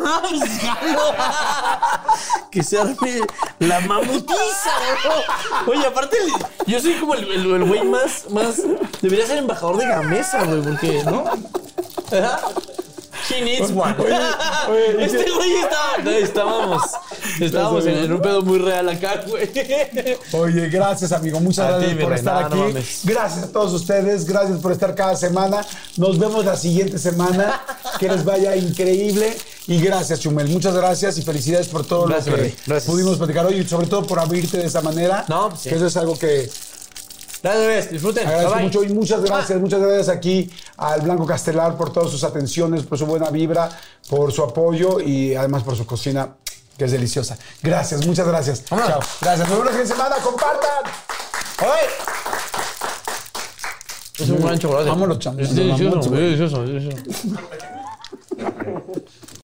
que se arme la mamutiza, Oye, aparte, yo soy como el güey más, más. Debería ser embajador de Gamesa, güey, porque, ¿no? *laughs* He needs one. *laughs* este güey estaba. estábamos. Estábamos en, un pedo muy real acá, güey. Oye, gracias, amigo. Muchas gracias por estar aquí. gracias a todos ustedes. Gracias por estar cada semana. Nos vemos la siguiente semana. Que les vaya increíble. Y gracias, Chumel. Muchas gracias y felicidades por todo lo que pudimos platicar hoy y sobre todo por abrirte de esa manera. No, pues Que eso es algo que Gracias, disfruten. Agradezco mucho y muchas gracias, muchas gracias aquí al Blanco Castelar por todas sus atenciones, por su buena vibra, por su apoyo y además por su cocina, que es deliciosa. Gracias, muchas gracias. Chao. Gracias. Nos vemos la semana. Compartan. ¡Hoy! Es un gran chocolate. Vámonos, Es delicioso, es delicioso, es *laughs* delicioso.